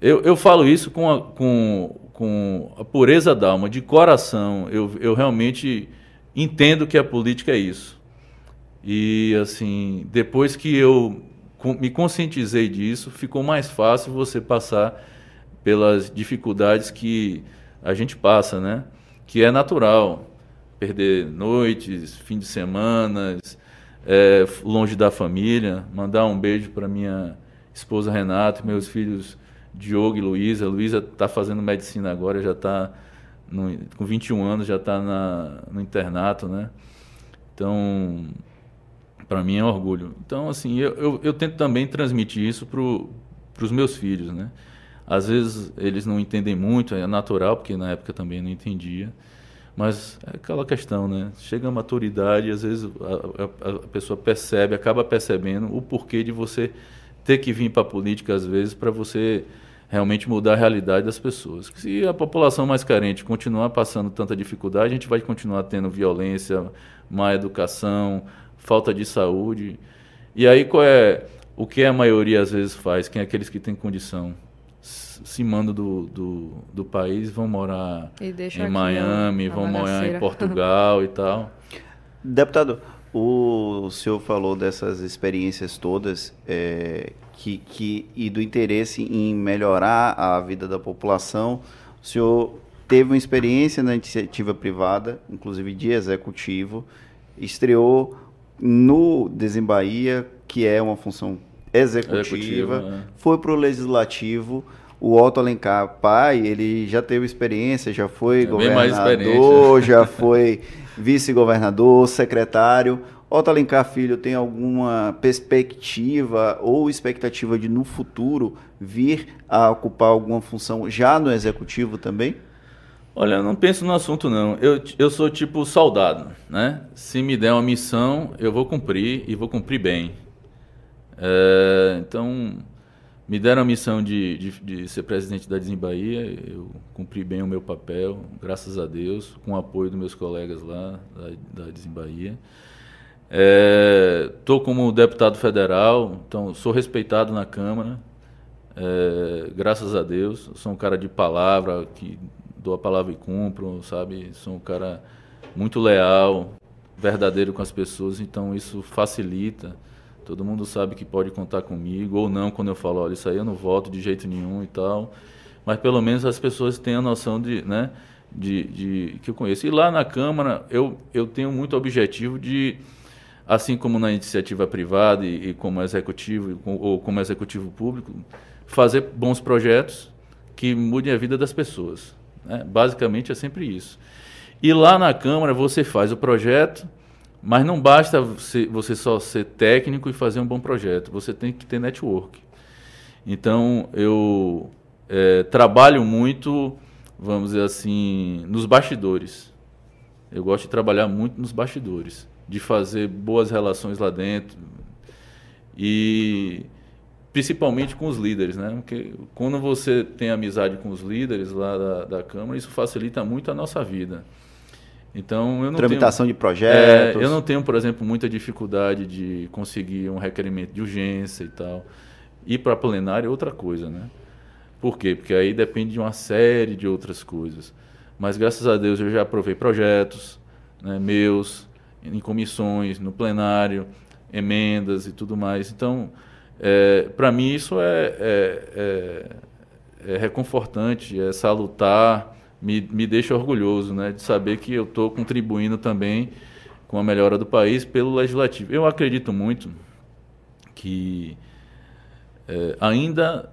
C: eu, eu falo isso com a, com, com a pureza da alma, de coração. Eu, eu realmente entendo que a política é isso. E, assim, depois que eu me conscientizei disso, ficou mais fácil você passar pelas dificuldades que a gente passa, né? Que é natural perder noites, fim de semana, é, longe da família. Mandar um beijo para minha esposa Renata, meus filhos Diogo e Luísa. Luísa está fazendo medicina agora, já está com 21 anos, já está no internato, né? Então, para mim é um orgulho. Então, assim, eu, eu, eu tento também transmitir isso para os meus filhos, né? Às vezes eles não entendem muito, é natural, porque na época também não entendia. Mas é aquela questão, né? Chega a maturidade, às vezes a, a, a pessoa percebe, acaba percebendo o porquê de você ter que vir para a política, às vezes, para você realmente mudar a realidade das pessoas. Se a população mais carente continuar passando tanta dificuldade, a gente vai continuar tendo violência, má educação, falta de saúde. E aí qual é o que a maioria às vezes faz? Quem é aqueles que têm condição? se mandam do, do, do país vão morar em Miami, vão morar em Portugal e tal.
A: Deputado, o senhor falou dessas experiências todas é, que, que, e do interesse em melhorar a vida da população. O senhor teve uma experiência na iniciativa privada, inclusive de executivo, estreou no Desembaía, que é uma função executiva, executiva é. foi para o legislativo o Otto Alencar, pai, ele já teve experiência, já foi é governador, já foi vice-governador, secretário. Otto Alencar Filho tem alguma perspectiva ou expectativa de no futuro vir a ocupar alguma função já no executivo também?
C: Olha, eu não penso no assunto não. Eu, eu sou tipo soldado, né? Se me der uma missão, eu vou cumprir e vou cumprir bem. É, então, me deram a missão de, de, de, ser presidente da Desembaía, eu cumpri bem o meu papel, graças a Deus, com o apoio dos meus colegas lá da, da Desembaía. Estou é, como deputado federal, então sou respeitado na Câmara, é, graças a Deus. Sou um cara de palavra, que dou a palavra e cumpro, sabe? Sou um cara muito leal, verdadeiro com as pessoas, então isso facilita Todo mundo sabe que pode contar comigo, ou não, quando eu falo, olha, isso aí eu não voto de jeito nenhum e tal. Mas pelo menos as pessoas têm a noção de, né, de, de que eu conheço. E lá na Câmara, eu, eu tenho muito objetivo de, assim como na iniciativa privada e, e como executivo, ou como executivo público, fazer bons projetos que mudem a vida das pessoas. Né? Basicamente é sempre isso. E lá na Câmara você faz o projeto mas não basta você só ser técnico e fazer um bom projeto, você tem que ter network. Então, eu é, trabalho muito, vamos dizer assim, nos bastidores. Eu gosto de trabalhar muito nos bastidores, de fazer boas relações lá dentro. E principalmente com os líderes, né? Porque quando você tem amizade com os líderes lá da, da Câmara, isso facilita muito a nossa vida. Então, eu não
A: Tramitação
C: tenho,
A: de projetos.
C: É, eu não tenho, por exemplo, muita dificuldade de conseguir um requerimento de urgência e tal. Ir para plenário é outra coisa, né? Por quê? Porque aí depende de uma série de outras coisas. Mas graças a Deus eu já aprovei projetos né, meus, em comissões, no plenário, emendas e tudo mais. Então, é, para mim isso é, é, é, é, reconfortante, é salutar, me, me deixa orgulhoso né, de saber que eu estou contribuindo também com a melhora do país pelo legislativo. Eu acredito muito que é, ainda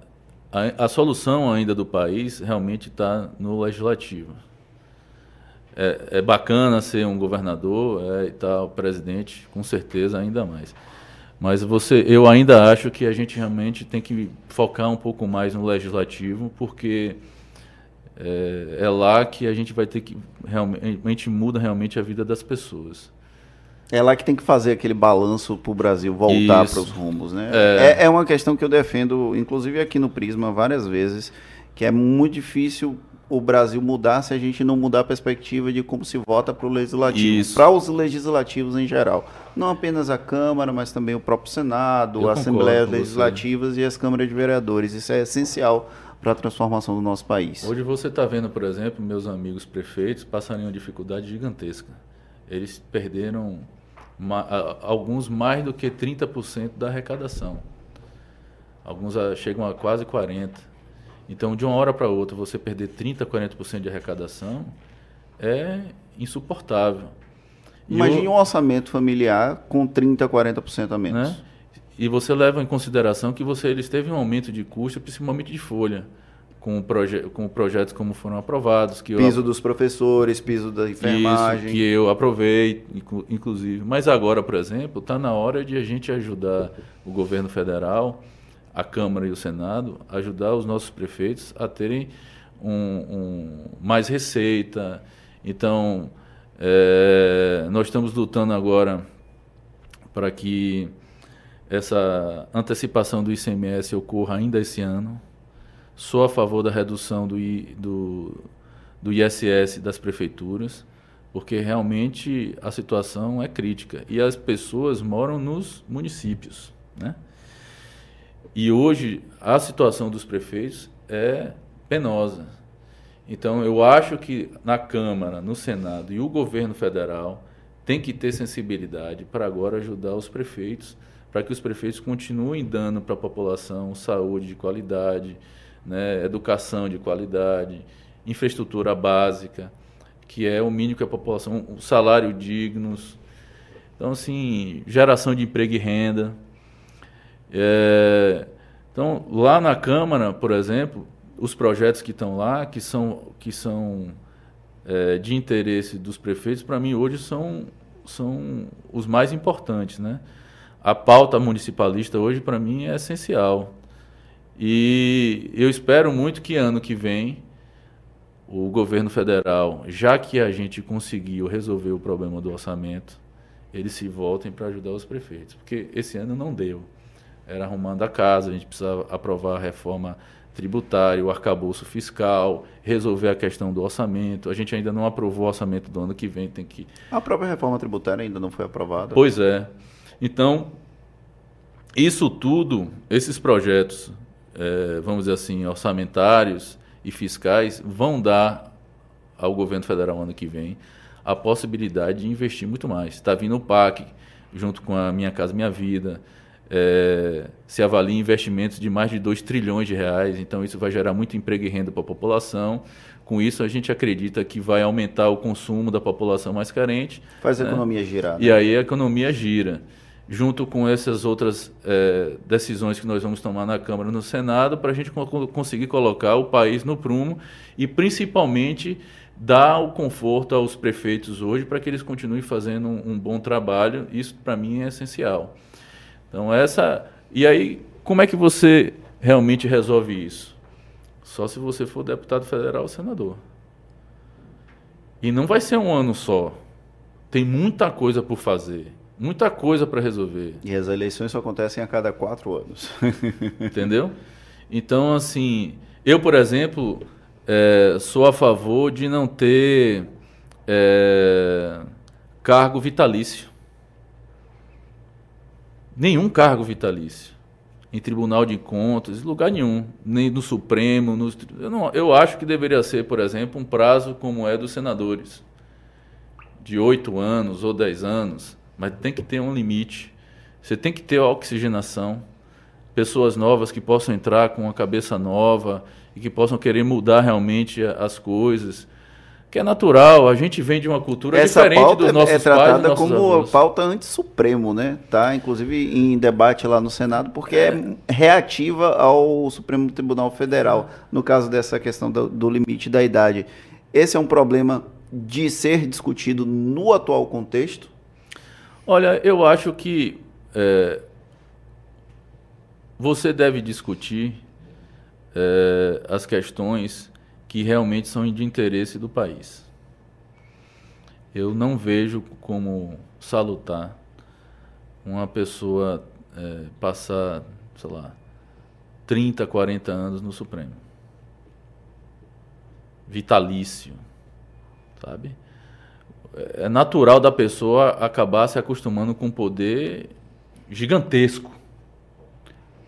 C: a, a, solução ainda do país realmente está no legislativo. É, é, bacana ser um governador é, e tal, presidente, com certeza ainda mais. Mas você, eu ainda acho que a gente realmente tem que focar um pouco mais no legislativo, porque é, é lá que a gente vai ter que realmente muda realmente a vida das pessoas.
A: É lá que tem que fazer aquele balanço para o Brasil voltar para os rumos, né? É... é... É, uma questão que eu defendo, inclusive aqui no Prisma, várias vezes, que é muito difícil o Brasil mudar se a gente não mudar a perspectiva de como se vota para o legislativo, para os legislativos em geral. Não apenas a Câmara, mas também o próprio Senado, Eu Assembleias Legislativas e as câmaras de vereadores. Isso é essencial para a transformação do nosso país.
C: Hoje você está vendo, por exemplo, meus amigos prefeitos passarem uma dificuldade gigantesca. Eles perderam alguns mais do que 30% da arrecadação. Alguns chegam a quase 40%. Então, de uma hora para outra, você perder 30%, 40% de arrecadação é insuportável.
A: Imagine eu, um orçamento familiar com 30%, 40% a menos. Né?
C: E você leva em consideração que você eles teve um aumento de custo, principalmente de folha, com, proje com projetos como foram aprovados. Que
A: piso eu, dos professores, piso da enfermagem.
C: Isso, que eu aprovei, inclusive. Mas agora, por exemplo, está na hora de a gente ajudar o governo federal a Câmara e o Senado ajudar os nossos prefeitos a terem um, um mais receita. Então, é, nós estamos lutando agora para que essa antecipação do ICMS ocorra ainda esse ano. Sou a favor da redução do, do, do ISS das prefeituras, porque realmente a situação é crítica e as pessoas moram nos municípios, né? E hoje a situação dos prefeitos é penosa. Então eu acho que na Câmara, no Senado e o governo federal tem que ter sensibilidade para agora ajudar os prefeitos, para que os prefeitos continuem dando para a população saúde de qualidade, né, educação de qualidade, infraestrutura básica, que é o mínimo que a população, um salário dignos. Então, assim, geração de emprego e renda. É, então, lá na Câmara, por exemplo, os projetos que estão lá, que são, que são é, de interesse dos prefeitos, para mim hoje são, são os mais importantes. Né? A pauta municipalista hoje, para mim, é essencial. E eu espero muito que ano que vem o governo federal, já que a gente conseguiu resolver o problema do orçamento, eles se voltem para ajudar os prefeitos, porque esse ano não deu era arrumando a casa, a gente precisava aprovar a reforma tributária, o arcabouço fiscal, resolver a questão do orçamento. A gente ainda não aprovou o orçamento do ano que vem, tem que.
A: A própria reforma tributária ainda não foi aprovada.
C: Pois é. Então, isso tudo, esses projetos, é, vamos dizer assim, orçamentários e fiscais, vão dar ao governo federal ano que vem a possibilidade de investir muito mais. Está vindo o PAC, junto com a Minha Casa Minha Vida é, se avalia investimentos de mais de 2 trilhões de reais, então isso vai gerar muito emprego e renda para a população. Com isso, a gente acredita que vai aumentar o consumo da população mais carente.
A: Faz a né? economia girar.
C: Né? E aí a economia gira. Junto com essas outras é, decisões que nós vamos tomar na Câmara e no Senado, para a gente conseguir colocar o país no prumo e, principalmente, dar o conforto aos prefeitos hoje para que eles continuem fazendo um, um bom trabalho. Isso, para mim, é essencial. Então essa e aí como é que você realmente resolve isso? Só se você for deputado federal ou senador. E não vai ser um ano só. Tem muita coisa por fazer. Muita coisa para resolver.
A: E as eleições só acontecem a cada quatro anos.
C: Entendeu? Então, assim, eu, por exemplo, é, sou a favor de não ter é, cargo vitalício. Nenhum cargo vitalício. Em tribunal de contas, lugar nenhum. Nem no Supremo. No, eu, não, eu acho que deveria ser, por exemplo, um prazo como é dos senadores. De oito anos ou dez anos mas tem que ter um limite. Você tem que ter oxigenação, pessoas novas que possam entrar com uma cabeça nova e que possam querer mudar realmente as coisas. Que é natural, a gente vem de uma cultura
A: Essa
C: diferente
A: pauta
C: dos nossos
A: é tratada
C: pais,
A: como
C: avós.
A: pauta anti-supremo, né? Tá, inclusive em debate lá no Senado, porque é, é reativa ao Supremo Tribunal Federal, no caso dessa questão do, do limite da idade. Esse é um problema de ser discutido no atual contexto?
C: Olha, eu acho que é, você deve discutir é, as questões que realmente são de interesse do país. Eu não vejo como salutar uma pessoa é, passar, sei lá, 30, 40 anos no Supremo. Vitalício, sabe? é natural da pessoa acabar se acostumando com um poder gigantesco.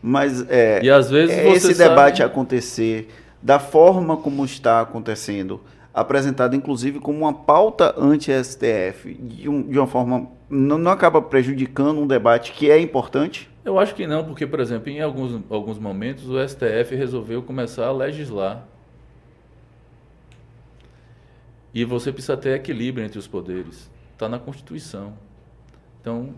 A: Mas é,
C: e às vezes
A: é esse sabe... debate acontecer da forma como está acontecendo, apresentado inclusive como uma pauta anti-STF, de, um, de, uma forma não, não, acaba prejudicando um debate que é importante?
C: Eu acho que não, porque, por exemplo, em alguns, alguns momentos o STF resolveu começar a legislar e você precisa ter equilíbrio entre os poderes. Está na Constituição. Então,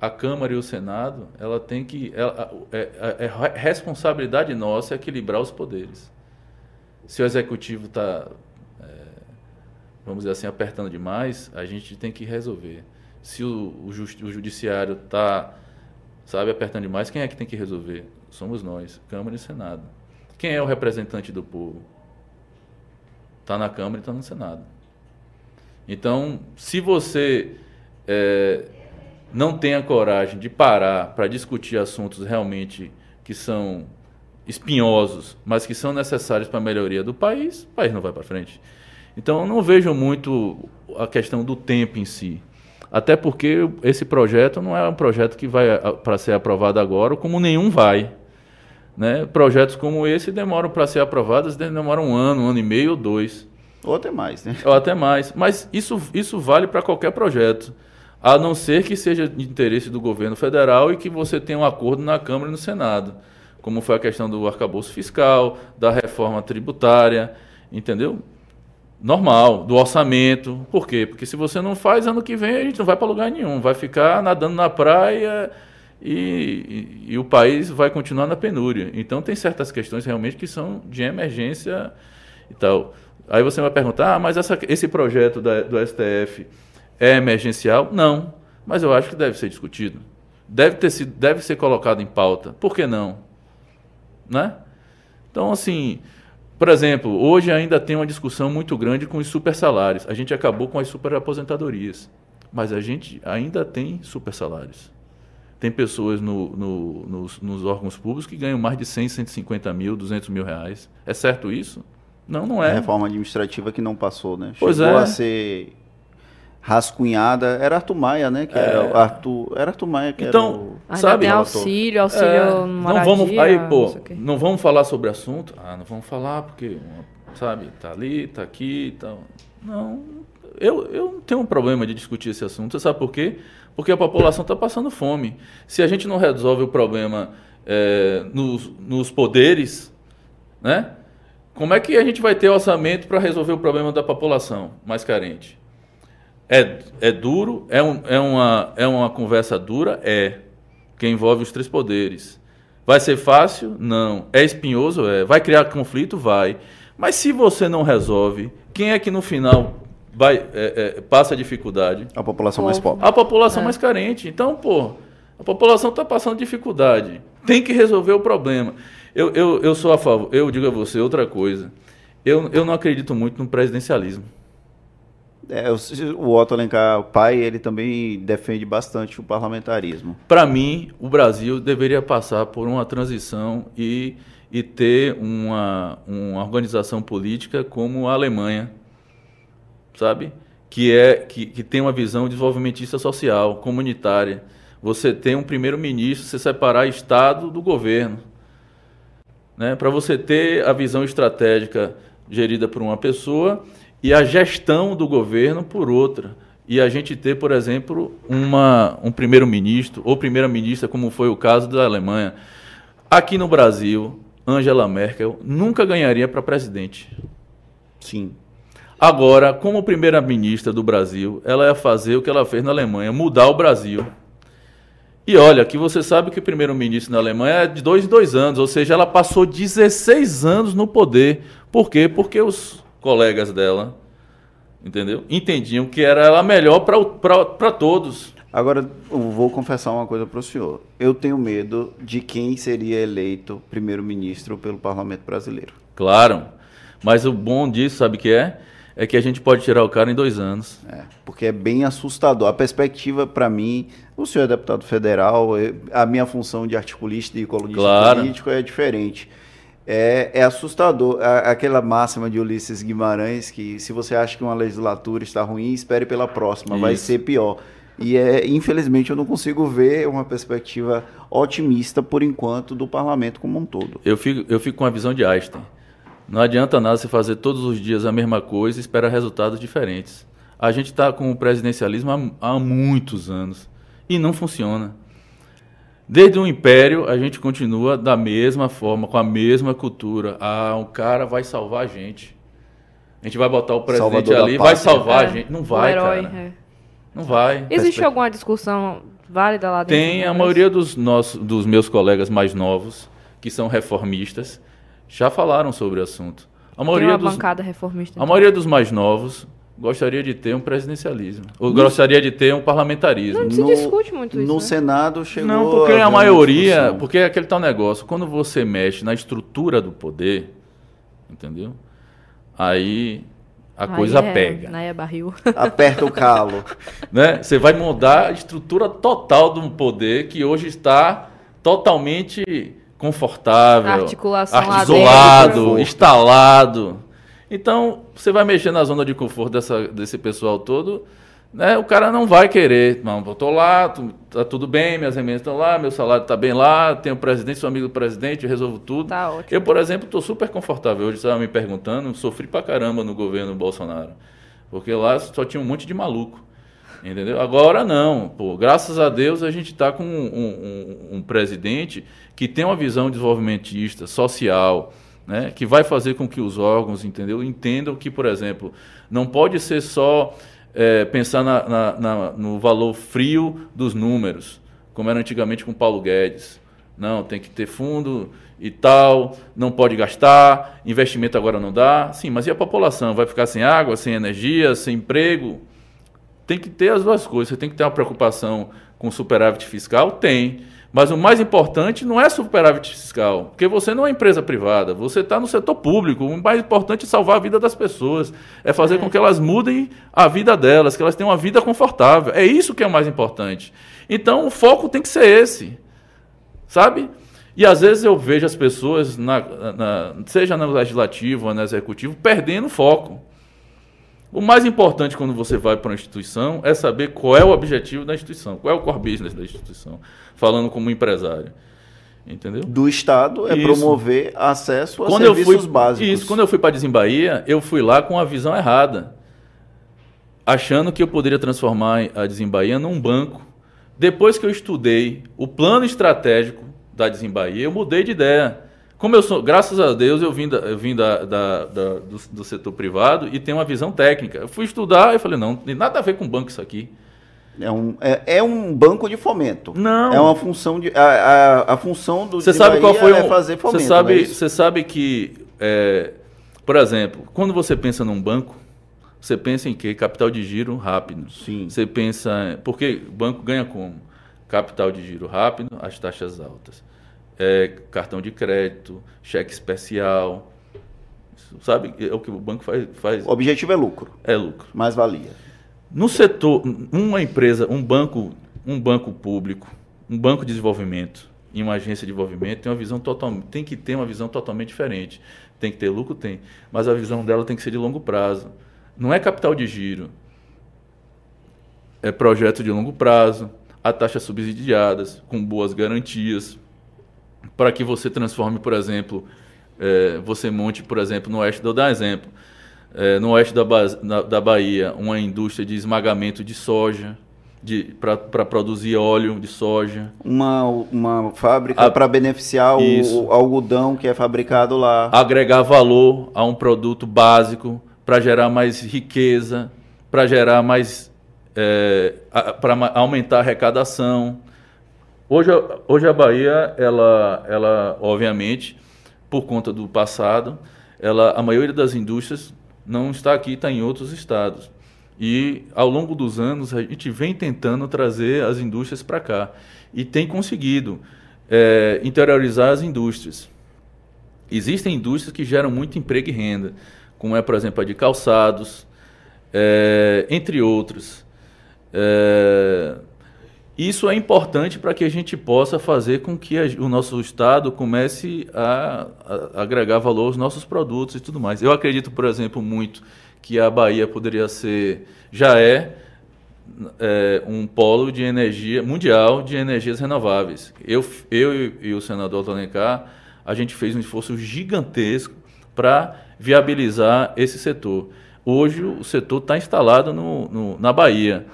C: a Câmara e o Senado, ela tem que. Ela, é, é, é responsabilidade nossa equilibrar os poderes. Se o executivo está, é, vamos dizer assim, apertando demais, a gente tem que resolver. Se o, o, o judiciário está, sabe, apertando demais, quem é que tem que resolver? Somos nós, Câmara e Senado. Quem é o representante do povo? Está na Câmara e está no Senado. Então, se você é, não tem a coragem de parar para discutir assuntos realmente que são espinhosos, mas que são necessários para a melhoria do país, o país não vai para frente. Então, eu não vejo muito a questão do tempo em si. Até porque esse projeto não é um projeto que vai para ser aprovado agora, como nenhum vai. Né? Projetos como esse demoram para ser aprovados, demoram um ano, um ano e meio ou dois.
A: Ou até mais, né?
C: Ou até mais. Mas isso, isso vale para qualquer projeto. A não ser que seja de interesse do governo federal e que você tenha um acordo na Câmara e no Senado. Como foi a questão do arcabouço fiscal, da reforma tributária, entendeu? Normal, do orçamento. Por quê? Porque se você não faz, ano que vem a gente não vai para lugar nenhum. Vai ficar nadando na praia e, e, e, o país vai continuar na penúria. Então tem certas questões realmente que são de emergência e tal. Aí você vai perguntar, ah, mas essa, esse projeto da, do STF é emergencial? Não, mas eu acho que deve ser discutido. Deve, ter sido, deve ser colocado em pauta. Por que não? Né? Então, assim, por exemplo, hoje ainda tem uma discussão muito grande com os super salários. A gente acabou com as super aposentadorias, mas a gente ainda tem super salários. Tem pessoas no, no, nos, nos, órgãos públicos que ganham mais de 100, 150 mil, 200 mil reais. É certo isso? Não, não é. A
A: reforma administrativa que não passou, né?
C: Pois Chegou
A: é. a ser rascunhada. Era Arthur Maia, né? Que é. era Arthur, era Arthur Maia que
C: então,
A: era
C: o... Ainda sabe,
B: tem auxílio, auxílio é,
C: não vamos Aí, pô, não, não vamos falar sobre o assunto. Ah, não vamos falar porque, sabe, tá ali, tá aqui, tá... Não, eu, eu não tenho um problema de discutir esse assunto. Sabe por quê? Porque a população está passando fome. Se a gente não resolve o problema é, nos, nos poderes, né? Como é que a gente vai ter orçamento para resolver o problema da população mais carente? É, é duro, é, um, é, uma, é uma conversa dura? É. Que envolve os três poderes. Vai ser fácil? Não. É espinhoso? É. Vai criar conflito? Vai. Mas se você não resolve, quem é que no final vai, é, é, passa dificuldade?
A: A população mais pobre.
C: A população é. mais carente. Então, pô, a população está passando dificuldade. Tem que resolver o problema. Eu, eu, eu sou a favor, eu digo a você outra coisa. Eu, eu não acredito muito no presidencialismo.
A: É, o Otto Alencar, pai, ele também defende bastante o parlamentarismo.
C: Para mim, o Brasil deveria passar por uma transição e, e ter uma, uma organização política como a Alemanha, sabe? Que, é, que, que tem uma visão desenvolvimentista social, comunitária. Você tem um primeiro-ministro, você separar Estado do governo. Né? Para você ter a visão estratégica gerida por uma pessoa e a gestão do governo por outra. E a gente ter, por exemplo, uma, um primeiro-ministro ou primeira-ministra, como foi o caso da Alemanha. Aqui no Brasil, Angela Merkel nunca ganharia para presidente.
A: Sim.
C: Agora, como primeira-ministra do Brasil, ela ia fazer o que ela fez na Alemanha, mudar o Brasil. E olha, que você sabe que o primeiro-ministro na Alemanha é de dois em dois anos, ou seja, ela passou 16 anos no poder. Por quê? Porque os colegas dela, entendeu? Entendiam que era a melhor para todos.
A: Agora, eu vou confessar uma coisa para o senhor. Eu tenho medo de quem seria eleito primeiro-ministro pelo parlamento brasileiro.
C: Claro, mas o bom disso, sabe o que é? É que a gente pode tirar o cara em dois anos.
A: É, porque é bem assustador. A perspectiva, para mim, o senhor é deputado federal, a minha função de articulista e colunista claro. político é diferente. É, é assustador. Aquela máxima de Ulisses Guimarães, que se você acha que uma legislatura está ruim, espere pela próxima, Isso. vai ser pior. E é, infelizmente eu não consigo ver uma perspectiva otimista, por enquanto, do parlamento como um todo.
C: Eu fico, eu fico com a visão de Einstein. Não adianta nada você fazer todos os dias a mesma coisa e esperar resultados diferentes. A gente está com o presidencialismo há, há muitos anos e não funciona. Desde o Império, a gente continua da mesma forma, com a mesma cultura. Ah, um cara vai salvar a gente. A gente vai botar o presidente Salvador ali, vai salvar é. a gente. Não vai, herói, cara. É. Não vai.
B: Existe alguma discussão válida lá
C: dentro? Tem, a maioria dos, nossos, dos meus colegas mais novos, que são reformistas, já falaram sobre o assunto.
B: A maioria Tem uma dos, bancada reformista.
C: A maioria dos mais novos gostaria de ter um presidencialismo. Ou no, gostaria de ter um parlamentarismo.
B: Não se no, discute muito isso.
A: No
B: né?
A: Senado chegou.
C: Não, porque a, a maioria. Porque é aquele tal negócio. Quando você mexe na estrutura do poder, entendeu? Aí a aí coisa é, pega.
B: Aí é barril.
A: Aperta o calo.
C: né? Você vai mudar a estrutura total de um poder que hoje está totalmente confortável,
B: articulação
C: isolado, instalado. Então, você vai mexer na zona de conforto dessa, desse pessoal todo, né? O cara não vai querer, não, eu tô lá, tu, tá tudo bem, minhas emendas estão lá, meu salário tá bem lá, tenho o presidente, sou amigo do presidente, resolvo tudo.
B: Tá.
C: Eu, por exemplo, estou super confortável. Hoje estava me perguntando, sofri pra caramba no governo Bolsonaro. Porque lá só tinha um monte de maluco. Entendeu? Agora não. Pô, graças a Deus a gente está com um, um, um presidente que tem uma visão desenvolvimentista, social, né, que vai fazer com que os órgãos entendeu, entendam que, por exemplo, não pode ser só é, pensar na, na, na, no valor frio dos números, como era antigamente com Paulo Guedes. Não, tem que ter fundo e tal, não pode gastar, investimento agora não dá. Sim, mas e a população? Vai ficar sem água, sem energia, sem emprego? Tem que ter as duas coisas. Você tem que ter uma preocupação com superávit fiscal? Tem. Mas o mais importante não é superávit fiscal, porque você não é empresa privada, você está no setor público. O mais importante é salvar a vida das pessoas, é fazer é. com que elas mudem a vida delas, que elas tenham uma vida confortável. É isso que é o mais importante. Então o foco tem que ser esse, sabe? E às vezes eu vejo as pessoas, na, na, seja no legislativo ou no executivo, perdendo foco. O mais importante quando você vai para uma instituição é saber qual é o objetivo da instituição, qual é o core business da instituição, falando como empresário. Entendeu?
A: Do Estado é isso. promover acesso a quando serviços
C: fui,
A: básicos.
C: Isso, quando eu fui para Desembahia, eu fui lá com a visão errada. Achando que eu poderia transformar a Desembahia num banco. Depois que eu estudei o plano estratégico da Desembahia, eu mudei de ideia. Como eu sou, graças a Deus, eu vim, da, eu vim da, da, da do, do, setor privado e tenho uma visão técnica. Eu fui estudar e falei, não, tem nada a ver com banco isso aqui.
A: É um, é, é um banco de fomento.
C: Não.
A: É uma função de. A, a, a função do
C: Você sabe qual foi é um, fazer fomento. Você sabe, é você sabe que, é, por exemplo, quando você pensa num banco, você pensa em quê? Capital de giro rápido.
A: Sim.
C: Você pensa. Porque o banco ganha como? Capital de giro rápido, as taxas altas é, cartão de crédito, cheque especial. sabe? É o que o banco faz, faz.
A: O objetivo é lucro.
C: É lucro.
A: Mais valia.
C: No setor, uma empresa, um banco, um banco público, um banco de desenvolvimento e uma agência de desenvolvimento tem uma visão total, tem que ter uma visão totalmente diferente. Tem que ter lucro, tem, mas a visão dela tem que ser de longo prazo. Não é capital de giro. É projeto de longo prazo, a taxas subsidiadas, com boas garantias, para que você transforme, por exemplo, é, você monte, por exemplo, no oeste, vou dar um exemplo, é, no oeste da, ba da Bahia, uma indústria de esmagamento de soja, para produzir óleo de soja.
A: Uma, uma fábrica para beneficiar o, o, algodão que é fabricado lá.
C: Agregar valor a um produto básico para gerar mais riqueza, para gerar mais. É, para aumentar a arrecadação. Hoje, hoje a Bahia, ela, ela, obviamente, por conta do passado, ela, a maioria das indústrias não está aqui, está em outros estados. E ao longo dos anos a gente vem tentando trazer as indústrias para cá e tem conseguido é, interiorizar as indústrias. Existem indústrias que geram muito emprego e renda, como é, por exemplo, a de calçados, é, entre outros. É, isso é importante para que a gente possa fazer com que a, o nosso Estado comece a, a, agregar valor aos nossos produtos e tudo mais. Eu acredito, por exemplo, muito que a Bahia poderia ser, já é, é um polo de energia mundial de energias renováveis. Eu, eu e, o senador Tolencar, a gente fez um esforço gigantesco para viabilizar esse setor. Hoje o setor está instalado no, no, na Bahia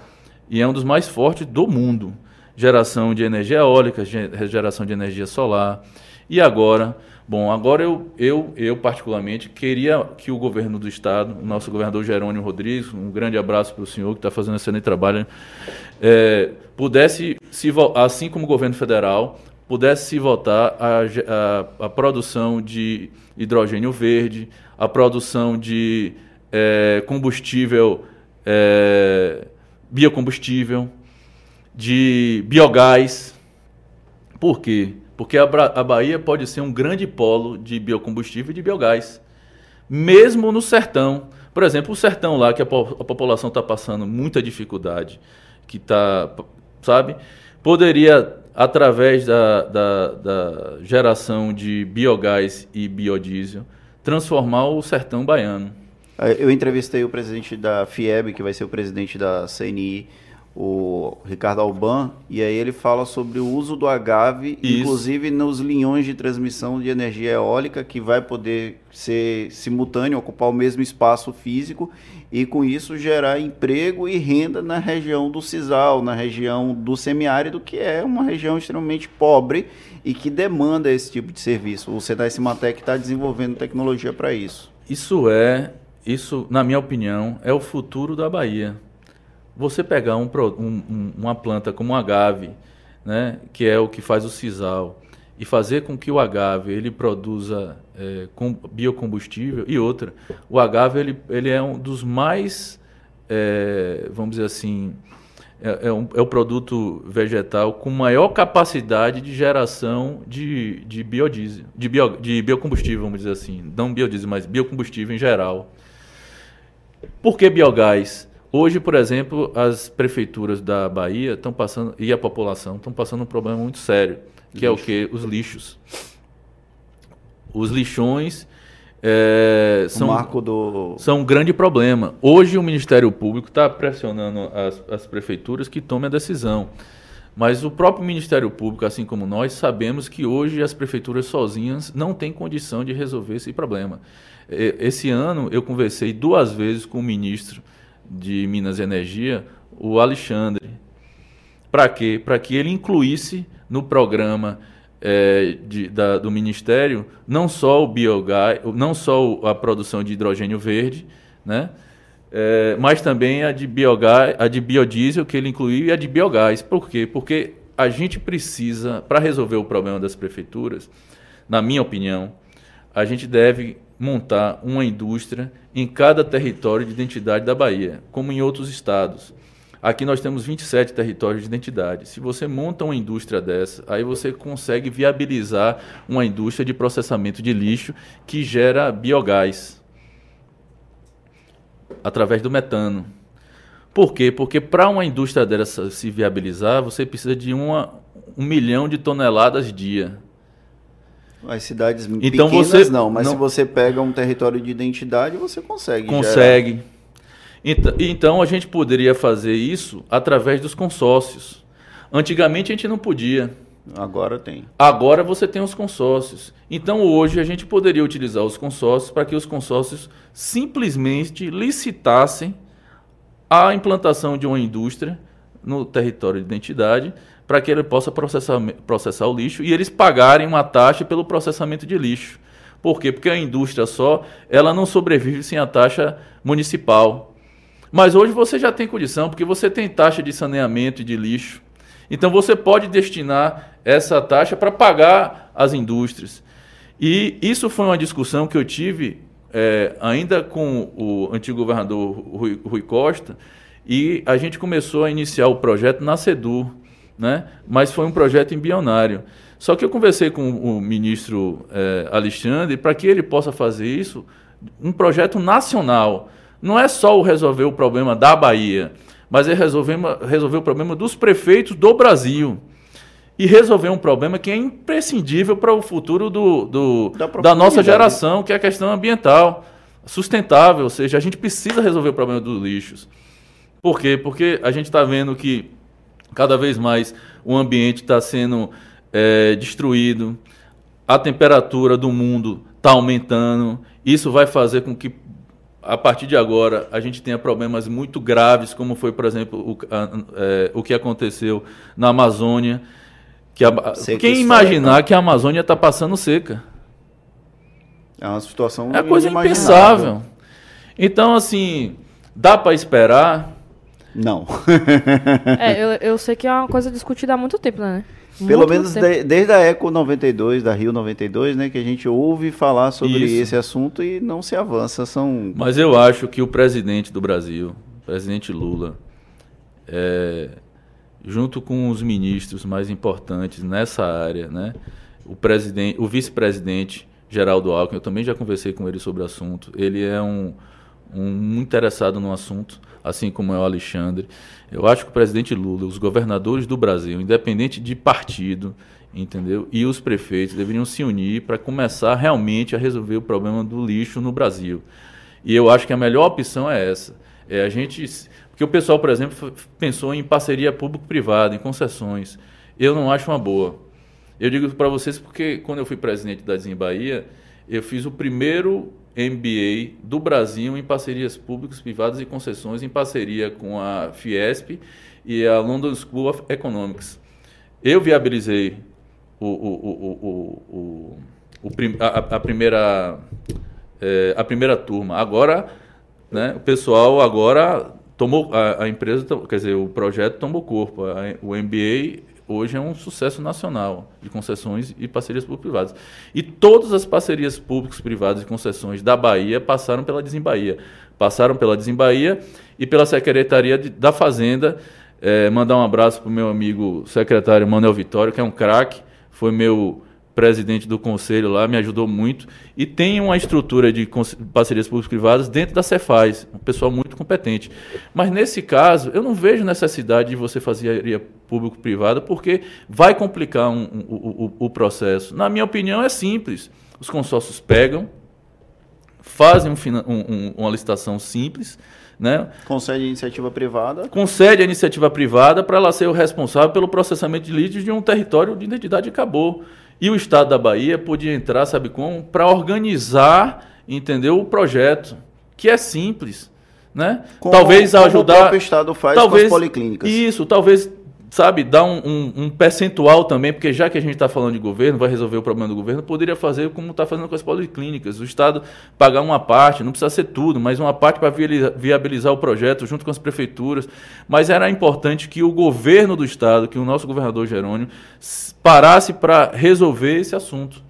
C: e é um dos mais fortes do mundo. Geração de energia eólica, geração de energia solar. E agora Bom, agora eu, eu, eu particularmente queria que o governo do estado, o nosso governador Jerônimo Rodrigues, um grande abraço para o senhor que está fazendo excelente trabalho, é, pudesse, se, assim como o governo federal, pudesse se votar a, a, a produção de hidrogênio verde, a produção de é, combustível, é, biocombustível, de biogás. Por quê? Porque a, a Bahia pode ser um grande polo de biocombustível e de biogás. Mesmo no sertão. Por exemplo, o sertão lá, que a, a população está passando muita dificuldade, que está, sabe? Poderia, através da, da, da geração de biogás e biodiesel, transformar o sertão baiano.
A: Eu entrevistei o presidente da FIEB, que vai ser o presidente da CNI, o Ricardo Alban, e aí ele fala sobre o uso do agave, Isso. inclusive nos linhões de transmissão de energia eólica, que vai poder ser simultâneo, ocupar o mesmo espaço físico, e com isso gerar emprego e renda na região do Cisal, na região do semiárido, que é uma região extremamente pobre e que demanda esse tipo de serviço. O Senai Cimatec está desenvolvendo tecnologia para isso.
C: Isso é, isso, na minha opinião, é o futuro da Bahia você pegar um, um, uma planta como o agave, né, que é o que faz o sisal, e fazer com que o agave ele produza é, com biocombustível e outra, o agave ele, ele é um dos mais, é, vamos dizer assim, é, é, um, é, o produto vegetal com maior capacidade de geração de, de biodiesel, de, bio, de biocombustível, vamos dizer assim, não biodiesel, mas biocombustível em geral. Por que biogás? Hoje, por exemplo, as prefeituras da Bahia estão passando, e a população estão passando um problema muito sério, que Lixo. é o que? Os lixos. Os lixões é, são, do... são um grande problema. Hoje o Ministério Público está pressionando as, as prefeituras que tomem a decisão. Mas o próprio Ministério Público, assim como nós, sabemos que hoje as prefeituras sozinhas não têm condição de resolver esse problema. Esse ano eu conversei duas vezes com o ministro de Minas e Energia, o Alexandre. Para quê? Para que ele incluísse no programa é, de, da, do Ministério não só o biogás, não só a produção de hidrogênio verde, né? É, mas também a de biogás, a de biodiesel que ele incluiu e a de biogás. Por quê? Porque a gente precisa, para resolver o problema das prefeituras, na minha opinião, a gente deve montar uma indústria em cada território de identidade da Bahia, como em outros estados. Aqui nós temos 27 territórios de identidade. Se você monta uma indústria dessa, aí você consegue viabilizar uma indústria de processamento de lixo que gera biogás através do metano. Por quê? Porque para uma indústria dessa se viabilizar, você precisa de uma, um milhão de toneladas dia.
A: As cidades então pequenas você, não, mas não, se você pega um território de identidade, você consegue.
C: Consegue. Gerar. Então a gente poderia fazer isso através dos consórcios. Antigamente a gente não podia.
A: Agora tem.
C: Agora você tem os consórcios. Então hoje a gente poderia utilizar os consórcios para que os consórcios simplesmente licitassem a implantação de uma indústria no território de identidade para que ele possa processar, processar o lixo e eles pagarem uma taxa pelo processamento de lixo. Por quê? Porque a indústria só, ela não sobrevive sem a taxa municipal. Mas hoje você já tem condição, porque você tem taxa de saneamento e de lixo. Então você pode destinar essa taxa para pagar as indústrias. E isso foi uma discussão que eu tive é, ainda com o antigo governador Rui, Rui, Costa, e a gente começou a iniciar o projeto na SEDUR, né? mas foi um projeto embrionário. Só que eu conversei com o ministro é, Alexandre para que ele possa fazer isso, um projeto nacional não é só o resolver o problema da Bahia, mas é resolver, resolver o problema dos prefeitos do Brasil. E resolver um problema que é imprescindível para o futuro do, do da, da nossa geração, que é a questão ambiental, sustentável. Ou seja, a gente precisa resolver o problema dos lixos. Por quê? Porque a gente está vendo que cada vez mais o ambiente está sendo é, destruído, a temperatura do mundo está aumentando. Isso vai fazer com que a partir de agora a gente tenha problemas muito graves, como foi, por exemplo, o, a, é, o que aconteceu na Amazônia. Que a, quem imaginar que a Amazônia está passando seca?
A: É uma situação.
C: É coisa impensável. Então, assim, dá para esperar?
A: Não.
B: é, eu, eu sei que é uma coisa discutida há muito tempo, né?
A: Pelo menos de, desde a Eco 92, da Rio 92, né, que a gente ouve falar sobre Isso. esse assunto e não se avança. São...
C: Mas eu acho que o presidente do Brasil, o presidente Lula, é, junto com os ministros mais importantes nessa área, né, o, presidente, o vice-presidente Geraldo Alckmin, eu também já conversei com ele sobre o assunto, ele é um, um interessado no assunto, assim como é o Alexandre. Eu acho que o presidente Lula, os governadores do Brasil, independente de partido, entendeu? E os prefeitos deveriam se unir para começar realmente a resolver o problema do lixo no Brasil. E eu acho que a melhor opção é essa. É a gente, porque o pessoal, por exemplo, pensou em parceria público-privada, em concessões. Eu não acho uma boa. Eu digo para vocês porque quando eu fui presidente da Bahia, eu fiz o primeiro MBA do Brasil em parcerias públicas, privadas e concessões, em parceria com a Fiesp e a London School of Economics. Eu viabilizei o, o, o, a, a, primeira, é, a primeira turma. Agora, né, o pessoal agora tomou a, a, empresa, quer dizer, o projeto tomou corpo. o MBA hoje é um sucesso nacional de concessões e parcerias público-privadas. E todas as parcerias públicas, privadas e concessões da Bahia passaram pela Desembahia. Passaram pela Desembahia e pela Secretaria de, da Fazenda. É, mandar um abraço para o meu amigo secretário Manuel Vitório, que é um craque, foi meu presidente do conselho lá, me ajudou muito. E tem uma estrutura de parcerias públicas-privadas dentro da Cefaz, um pessoal muito competente. Mas nesse caso, eu não vejo necessidade de você fazer público-privada, porque vai complicar um, um, o, o processo. Na minha opinião, é simples. Os consórcios pegam, fazem um, uma licitação simples, né?
A: Concede a iniciativa privada.
C: Concede a iniciativa privada para ela ser o responsável pelo processamento de lixo de um território de identidade acabou. E o Estado da Bahia podia entrar, sabe como? Para organizar, entendeu? O projeto, que é simples. Né?
A: Como, talvez ajudar. Como o Estado faz talvez, com as policlínicas.
C: Isso, talvez sabe, dar um, um, um, percentual também, porque já que a gente está falando de governo, vai resolver o problema do governo, poderia fazer como está fazendo com as policlínicas. O Estado pagar uma parte, não precisa ser tudo, mas uma parte para viabilizar o projeto junto com as prefeituras. Mas era importante que o governo do Estado, que o nosso governador Jerônimo, parasse para resolver esse assunto,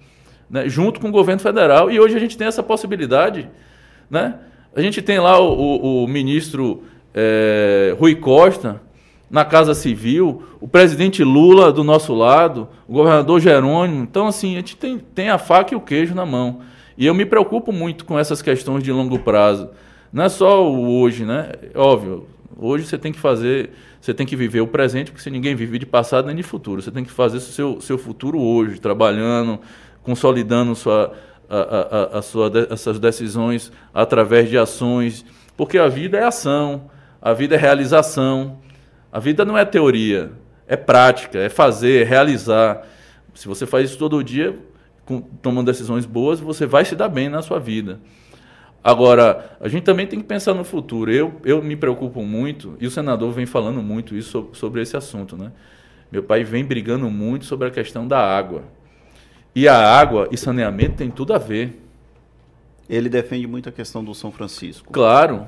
C: né, junto com o governo federal. E hoje a gente tem essa possibilidade. Né? A gente tem lá o, o, o ministro é, Rui Costa na Casa Civil, o presidente Lula do nosso lado, o governador Jerônimo. Então, assim, a gente tem, tem a faca e o queijo na mão. E eu me preocupo muito com essas questões de longo prazo. Não é só o hoje, né? Óbvio, hoje você tem que fazer, você tem que viver o presente, porque se ninguém vive de passado nem de futuro. Você tem que fazer seu, seu futuro hoje, trabalhando, consolidando sua, a, a, a sua, essas decisões através de ações, porque a vida é ação, a vida é realização. A vida não é teoria, é prática, é fazer, é realizar. Se você faz isso todo dia, com, tomando decisões boas, você vai se dar bem na sua vida. Agora, a gente também tem que pensar no futuro. Eu, eu me preocupo muito, e o senador vem falando muito isso sobre, esse assunto. Né? Meu pai vem brigando muito sobre a questão da água. E a água e saneamento tem tudo a ver.
A: Ele defende muito a questão do São Francisco.
C: Claro.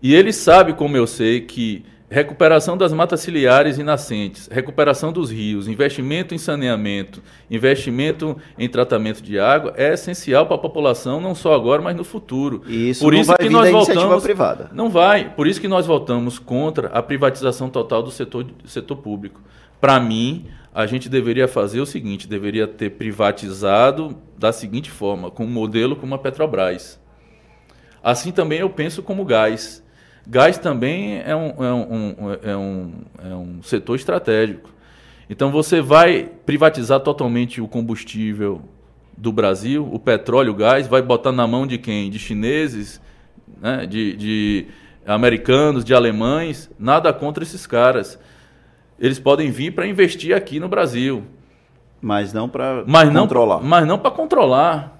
C: E ele sabe, como eu sei, que recuperação das matas ciliares e nascentes, recuperação dos rios, investimento em saneamento, investimento em tratamento de água é essencial para a população não só agora, mas no futuro.
A: E isso por não isso vai que nós voltamos privada.
C: Não vai. Por isso que nós voltamos contra a privatização total do setor, setor público. Para mim, a gente deveria fazer o seguinte: deveria ter privatizado da seguinte forma, com um modelo como a Petrobras. Assim também eu penso como gás. Gás também é um, é um, é um, é um setor estratégico. Então você vai privatizar totalmente o combustível do Brasil, o petróleo, o gás, vai botar na mão de quem? De chineses, né? de, de americanos, de alemães. Nada contra esses caras. Eles podem vir para investir aqui no Brasil.
A: Mas não para
C: controlar. Mas não para controlar.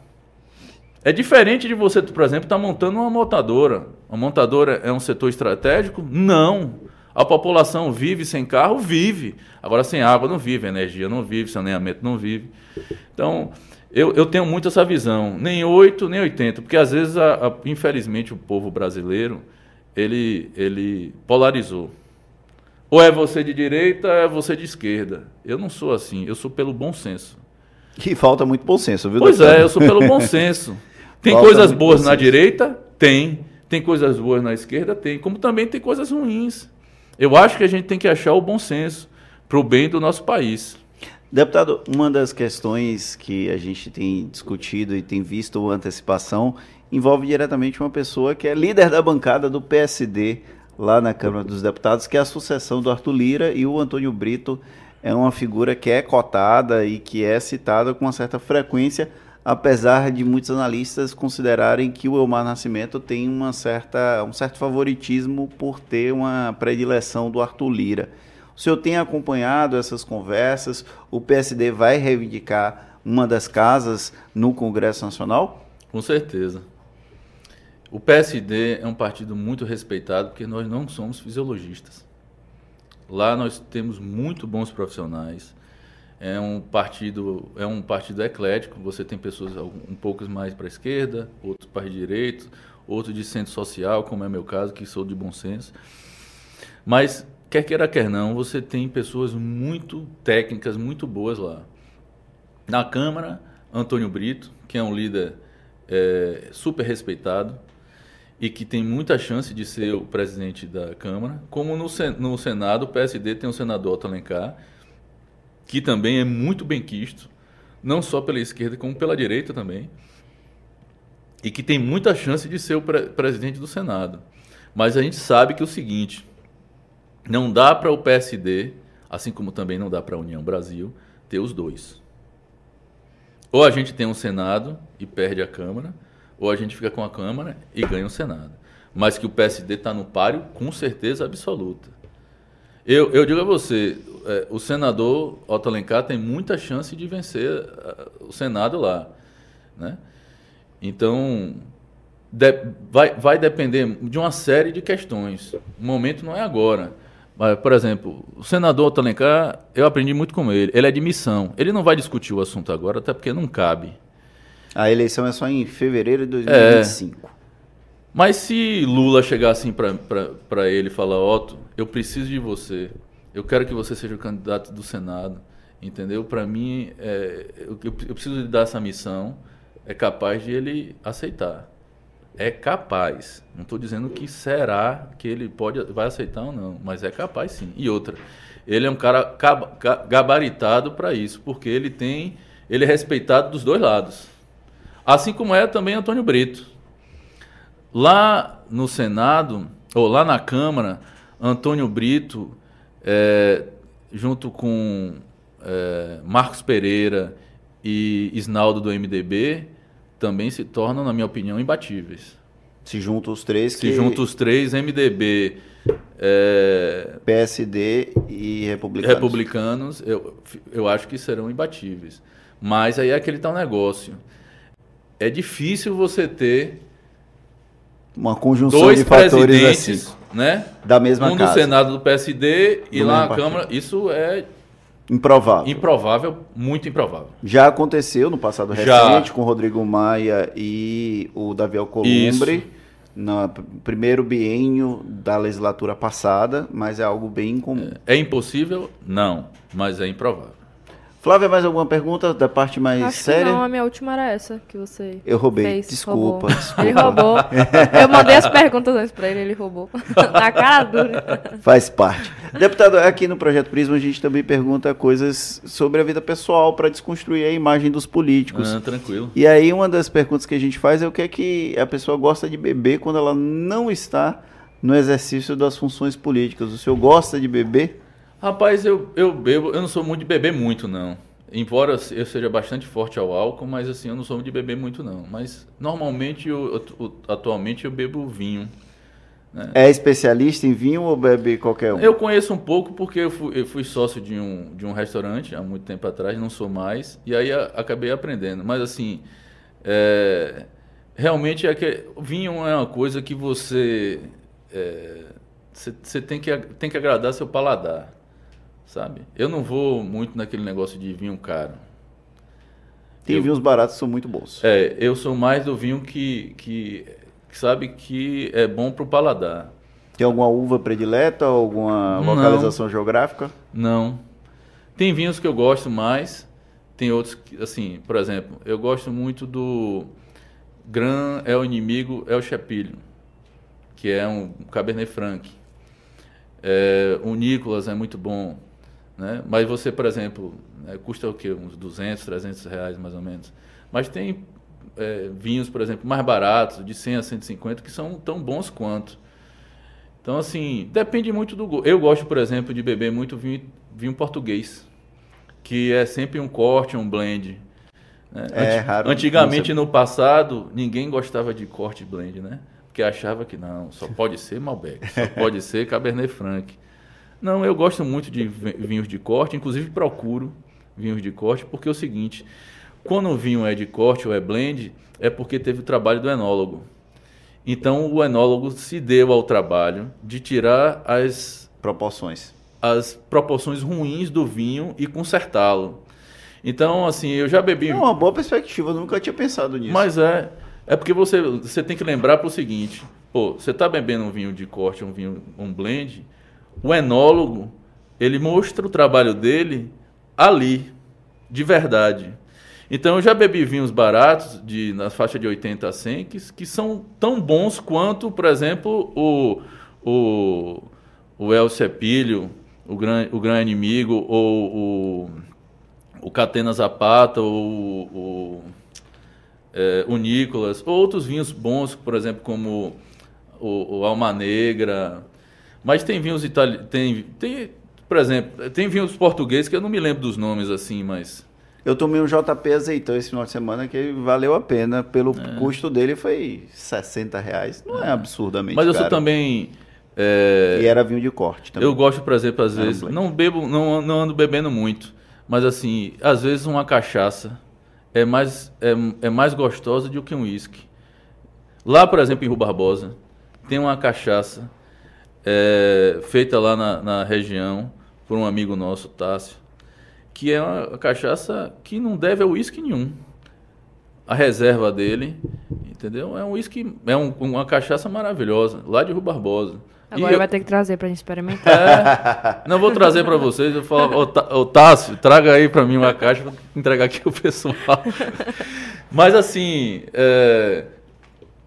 C: É diferente de você, por exemplo, estar tá montando uma montadora. Uma montadora é um setor estratégico? Não. A população vive sem carro? Vive. Agora, sem água não vive, energia não vive, saneamento não vive. Então, eu, eu tenho muito essa visão. Nem 8, nem 80. Porque, às vezes, a, a, infelizmente, o povo brasileiro, ele, ele polarizou. Ou é você de direita, ou é você de esquerda. Eu não sou assim. Eu sou pelo bom senso.
A: Que falta muito bom senso, viu?
C: Pois doutor? é, eu sou pelo bom senso. Tem coisas boas na direita? Tem. Tem coisas boas na esquerda? Tem. Como também tem coisas ruins. Eu acho que a gente tem que achar o bom senso para o bem do nosso país.
A: Deputado, uma das questões que a gente tem discutido e tem visto antecipação envolve diretamente uma pessoa que é líder da bancada do PSD lá na Câmara dos Deputados, que é a sucessão do Arthur Lira e o Antônio Brito é uma figura que é cotada e que é citada com uma certa frequência apesar de muitos analistas considerarem que o Elmar Nascimento tem uma certa, um certo favoritismo por ter uma predileção do Arthur Lira. O senhor tem acompanhado essas conversas? O PSD vai reivindicar uma das casas no Congresso Nacional?
C: Com certeza. O PSD é um partido muito respeitado porque nós não somos fisiologistas. Lá nós temos muito bons profissionais, é um partido é um partido eclético. Você tem pessoas um pouco mais para a esquerda, outros para a direita, outros de centro social, como é meu caso, que sou de bom senso. Mas quer queira quer não, você tem pessoas muito técnicas, muito boas lá. Na Câmara, Antônio Brito, que é um líder é, super respeitado e que tem muita chance de ser o presidente da Câmara. Como no, no Senado, o PSD tem o senador Otto Alencar, que também é muito bem quisto, não só pela esquerda, como pela direita também, e que tem muita chance de ser o pre presidente do Senado. Mas a gente sabe que é o seguinte: não dá para o PSD, assim como também não dá para a União Brasil, ter os dois. Ou a gente tem um Senado e perde a Câmara, ou a gente fica com a Câmara e ganha o Senado. Mas que o PSD está no páreo, com certeza absoluta. Eu, eu digo a você, é, o senador Otto Alencar tem muita chance de vencer uh, o Senado lá. Né? Então, de, vai, vai depender de uma série de questões. O momento não é agora. Mas, por exemplo, o senador Otto Alencar, eu aprendi muito com ele. Ele é de missão. Ele não vai discutir o assunto agora, até porque não cabe.
A: A eleição é só em fevereiro de 2025. É,
C: mas se Lula chegar assim para ele e falar, Otto, eu preciso de você, eu quero que você seja o candidato do Senado, entendeu? Para mim, é, eu, eu, preciso lhe dar essa missão, é capaz de ele aceitar. é capaz. Não estou dizendo que será que ele pode, vai aceitar ou não, mas é capaz sim. E outra, ele é um cara gabaritado para isso, porque ele tem, ele é respeitado dos dois lados. Assim como é também Antônio Brito. Lá no Senado, ou lá na Câmara, Antônio Brito, é, junto com é, Marcos Pereira e Isnaldo do MDB, também se tornam, na minha opinião, imbatíveis.
A: Se juntam os três.
C: Se que... juntam os três, MDB, é...
A: PSD e Republicanos.
C: Republicanos, eu, eu acho que serão imbatíveis. Mas aí é aquele tal negócio. É difícil você ter
A: uma conjunção dois de fatores assim,
C: né?
A: Da mesma
C: um
A: casa.
C: Um no Senado do PSD do e lá na partido. Câmara. Isso é
A: Improvável.
C: Improvável, muito improvável.
A: Já aconteceu no passado recente Já. com o Rodrigo Maia e o Davi Alcolumbre. No primeiro bienio da legislatura passada, mas é algo bem incomum.
C: É, é impossível? Não, mas é improvável.
A: Flávia, mais alguma pergunta da parte mais
B: Acho
A: séria?
B: não, a minha última era essa que você.
A: Eu roubei.
B: Fez,
A: desculpa,
B: roubou.
A: desculpa.
B: Ele roubou. Eu mandei as perguntas antes para ele, ele roubou. Na cara dura.
A: Faz parte. Deputado, aqui no Projeto Prisma a gente também pergunta coisas sobre a vida pessoal para desconstruir a imagem dos políticos.
C: Ah, tranquilo.
A: E aí uma das perguntas que a gente faz é o que é que a pessoa gosta de beber quando ela não está no exercício das funções políticas. O senhor gosta de beber?
C: Rapaz, eu, eu bebo, eu não sou muito de beber muito, não. Embora eu seja bastante forte ao álcool, mas assim, eu não sou de beber muito, não. Mas normalmente, eu, eu, atualmente, eu bebo vinho.
A: Né? É especialista em vinho ou bebe qualquer um?
C: Eu conheço um pouco porque eu fui, eu fui, sócio de um, de um restaurante há muito tempo atrás, não sou mais, e aí a, acabei aprendendo. Mas assim, é, realmente é que vinho é uma coisa que você, é, você, você tem, que, tem que agradar seu paladar sabe? Eu não vou muito naquele negócio de vinho caro.
A: Tem eu, vinhos baratos que são muito bons.
C: É, eu sou mais do vinho que, que, que sabe que é bom para o paladar.
A: Tem alguma uva predileta, alguma localização não, geográfica?
C: Não. Tem vinhos que eu gosto mais, tem outros que, assim, por exemplo, eu gosto muito do Gran é o inimigo, é o Chapilho, que é um Cabernet Franc. É, o Nicolas é muito bom. Né? Mas você, por exemplo, né, custa o quê? Uns 200, 300 reais mais ou menos. Mas tem é, vinhos, por exemplo, mais baratos, de 100 a 150, que são tão bons quanto. Então, assim, depende muito do gosto. Eu gosto, por exemplo, de beber muito vinho, vinho português, que é sempre um corte, um blend. Né?
A: É Ant raro.
C: Antigamente, no passado, ninguém gostava de corte blend, né? Porque achava que não, só pode ser Malbec, só pode ser Cabernet Franc. Não, eu gosto muito de vinhos de corte, inclusive procuro vinhos de corte, porque é o seguinte, quando o vinho é de corte ou é blend, é porque teve o trabalho do enólogo. Então o enólogo se deu ao trabalho de tirar as
A: proporções,
C: as proporções ruins do vinho e consertá-lo. Então, assim, eu já bebi. É
A: uma boa perspectiva, eu nunca tinha pensado nisso.
C: Mas é. É porque você, você tem que lembrar para o seguinte: pô, você está bebendo um vinho de corte, um vinho, um blend, o enólogo, ele mostra o trabalho dele ali, de verdade. Então eu já bebi vinhos baratos, de, na faixa de 80 a 100, que, que são tão bons quanto, por exemplo, o, o, o El Cepilho, o gran, o gran Inimigo, ou o, o Catena Zapata, ou o, é, o Nicolas, outros vinhos bons, por exemplo, como o, o Alma Negra, mas tem vinhos italianos. Tem, tem, por exemplo, tem vinhos portugueses que eu não me lembro dos nomes assim, mas.
A: Eu tomei um JP azeitão esse final de semana que valeu a pena. Pelo é. custo dele foi 60 reais. Não é, é absurdamente
C: Mas eu
A: caro.
C: sou também. É...
A: E era vinho de corte também.
C: Eu gosto, por exemplo, às vezes. Não bebo, não, não ando bebendo muito. Mas assim, às vezes uma cachaça é mais, é, é mais gostosa do que um uísque. Lá, por exemplo, em Rua Barbosa, tem uma cachaça é, feita lá na, na, região por um amigo nosso, Tássio, que é uma cachaça que não deve a uísque nenhum. A reserva dele, entendeu? É um uísque, é um, uma cachaça maravilhosa, lá de Rua Barbosa.
B: Agora vai ter que trazer para a gente experimentar.
C: É, não vou trazer para vocês, eu falo, ô, Tássio, traga aí para mim uma caixa para entregar aqui o pessoal. Mas assim, é,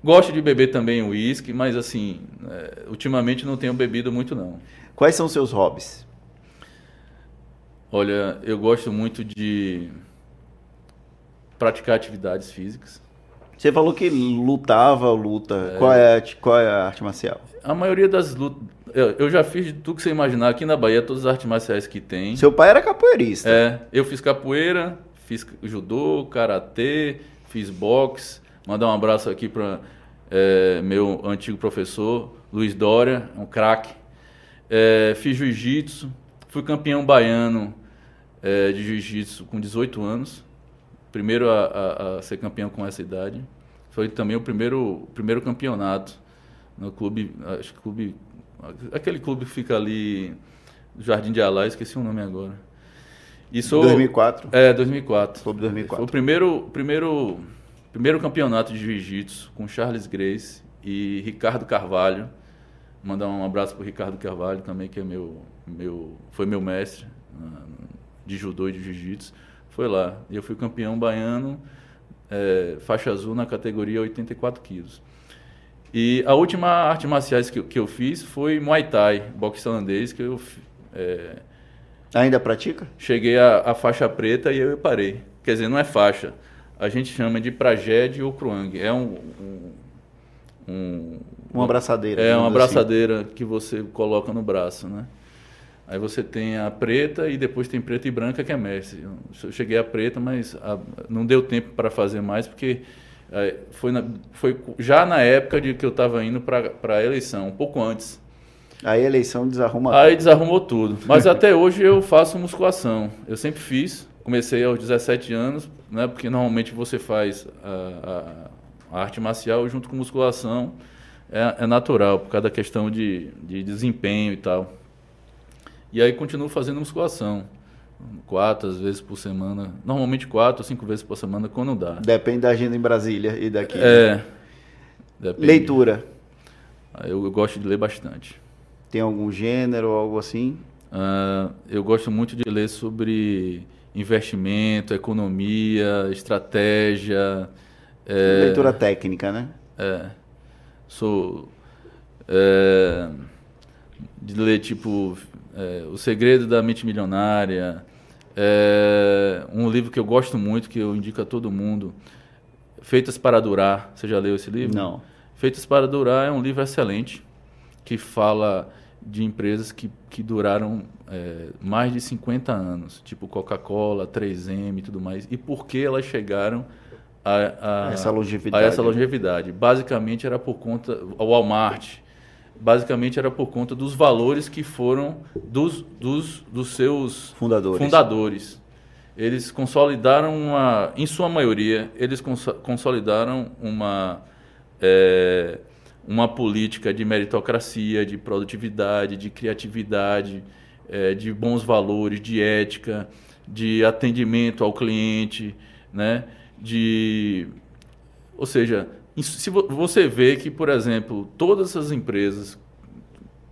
C: Gosto de beber também uísque, mas assim, é, ultimamente não tenho bebido muito não.
A: Quais são seus hobbies?
C: Olha, eu gosto muito de praticar atividades físicas.
A: Você falou que lutava, luta. É... Qual, é, qual é a arte marcial?
C: A maioria das lutas. Eu, eu, já fiz de tudo que você imaginar aqui na Bahia, todas as artes marciais que tem.
A: Seu pai era capoeirista.
C: É, eu fiz capoeira, fiz judô, karatê, fiz boxe. Mandar um abraço aqui para é, meu antigo professor, Luiz Dória, um craque. É, fiz jiu-jitsu, fui campeão baiano é, de jiu-jitsu com 18 anos. Primeiro a, a, a, ser campeão com essa idade. Foi também o primeiro, primeiro campeonato no clube, acho que clube, aquele clube que fica ali Jardim de Alá, esqueci o nome agora.
A: E sou, 2004.
C: É, 2004.
A: Clube 2004. Foi
C: o primeiro, primeiro, primeiro campeonato de jiu-jitsu com Charles Grace e Ricardo Carvalho. Mandar um abraço para Ricardo Carvalho também, que é meu, meu, foi meu mestre de judô e de jiu-jitsu. Foi lá. E eu fui campeão baiano, é, faixa azul na categoria 84 quilos. E a última arte marciais que, que eu fiz foi Muay Thai, boxe holandês, que eu... É,
A: Ainda pratica?
C: Cheguei à, faixa preta e eu parei. Quer dizer, não é faixa. A gente chama de prajed ou kruang. É um, um,
A: um uma abraçadeira.
C: É uma assim. abraçadeira assim. que você coloca no braço, né? Aí você tem a preta e depois tem preta e branca que é mestre. Eu cheguei a preta, mas a, não deu tempo para fazer mais porque é, foi, na, foi já na época de que eu estava indo para a eleição, um pouco antes.
A: Aí a eleição desarruma
C: Aí tudo. desarrumou tudo. Mas até hoje eu faço musculação. Eu sempre fiz. Comecei aos 17 anos, né? Porque normalmente você faz a, a, a arte marcial junto com musculação. É, é, natural, por causa da questão de, de desempenho e tal. E aí continuo fazendo musculação quatro às vezes por semana. Normalmente quatro cinco vezes por semana, quando dá.
A: Depende da agenda em Brasília e daqui.
C: É.
A: Né? Leitura.
C: Eu, eu, gosto de ler bastante.
A: Tem algum gênero ou algo assim?
C: Uh, eu gosto muito de ler sobre investimento, economia, estratégia.
A: É, Leitura técnica, né?
C: É. Sou. É, de ler tipo é, O Segredo da Mente Milionária, é, um livro que eu gosto muito, que eu indico a todo mundo, Feitas para Durar. Você já leu esse livro?
A: Não.
C: Feitas para Durar é um livro excelente, que fala de empresas que, que duraram é, mais de 50 anos, tipo Coca-Cola, 3M e tudo mais, e por que elas chegaram a, a,
A: essa longevidade.
C: a essa longevidade. Basicamente era por conta, o Walmart, basicamente era por conta dos valores que foram dos, dos, dos seus
A: fundadores.
C: fundadores. Eles consolidaram uma, em sua maioria, eles consolidaram uma, é, uma política de meritocracia, de produtividade, de criatividade, é, de bons valores, de ética, de atendimento ao cliente, né? de, ou seja, se você vê que, por exemplo, todas essas empresas,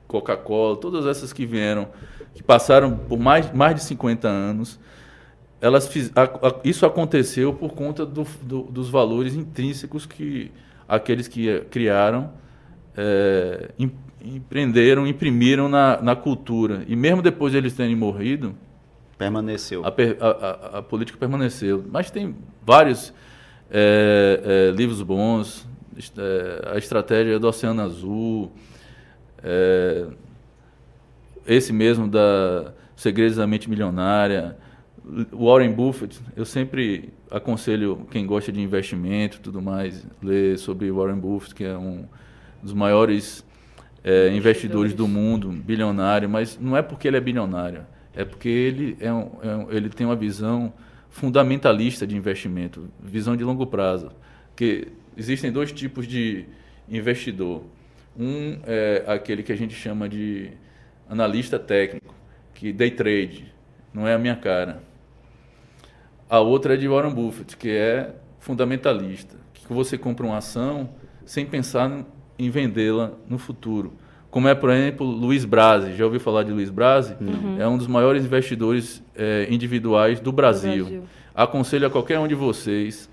C: Coca-Cola, todas essas que vieram, que passaram por mais, mais de 50 anos, elas fiz, a, a, isso aconteceu por conta do, do, dos valores intrínsecos que aqueles que criaram é, empreenderam, imprimiram na, na cultura. E mesmo depois de eles terem morrido,
A: permaneceu.
C: A, a, a política permaneceu. Mas tem vários é, é, livros bons, é, a estratégia do Oceano Azul, é, esse mesmo da Segredos da Mente Milionária, Warren Buffett, eu sempre aconselho quem gosta de investimento e tudo mais, ler sobre Warren Buffett, que é um dos maiores é, investidores do mundo, bilionário, mas não é porque ele é bilionário, é porque ele, é um, é um, ele tem uma visão fundamentalista de investimento, visão de longo prazo. Que existem dois tipos de investidor. Um é aquele que a gente chama de analista técnico, que day trade, não é a minha cara. A outra é de Warren Buffett, que é fundamentalista, que você compra uma ação sem pensar em vendê-la no futuro. Como é, por exemplo, Luiz Brasi. Já ouviu falar de Luiz Brasi? Uhum. É um dos maiores investidores é, individuais do Brasil. Brasil. Aconselho a qualquer um de vocês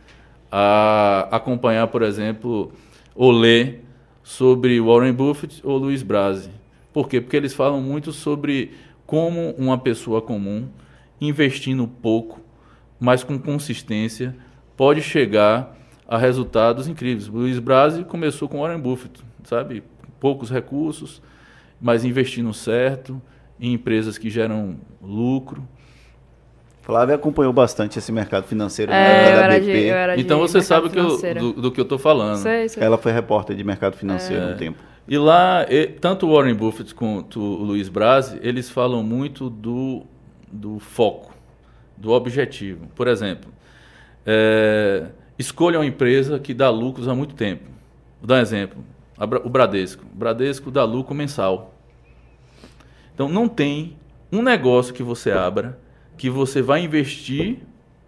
C: a acompanhar, por exemplo, ou ler sobre Warren Buffett ou Luiz Brasi. Por quê? Porque eles falam muito sobre como uma pessoa comum, investindo pouco, mas com consistência, pode chegar a resultados incríveis. Luiz Brasi começou com Warren Buffett, sabe? Poucos recursos, mas investindo certo, em empresas que geram lucro.
A: Flávia acompanhou bastante esse mercado financeiro
B: é, da BP. De,
C: de então você sabe que eu, do, do, que eu estou falando.
B: Sei, sei.
A: Ela foi repórter de mercado financeiro é. um tempo.
C: E lá, tanto o Warren Buffett quanto o Luiz Brasi, eles falam muito do, do foco, do objetivo. Por exemplo, é, escolha uma empresa que dá lucros há muito tempo. Vou dar um exemplo. O Bradesco. O Bradesco dá lucro mensal. Então, não tem um negócio que você abra que você vai investir,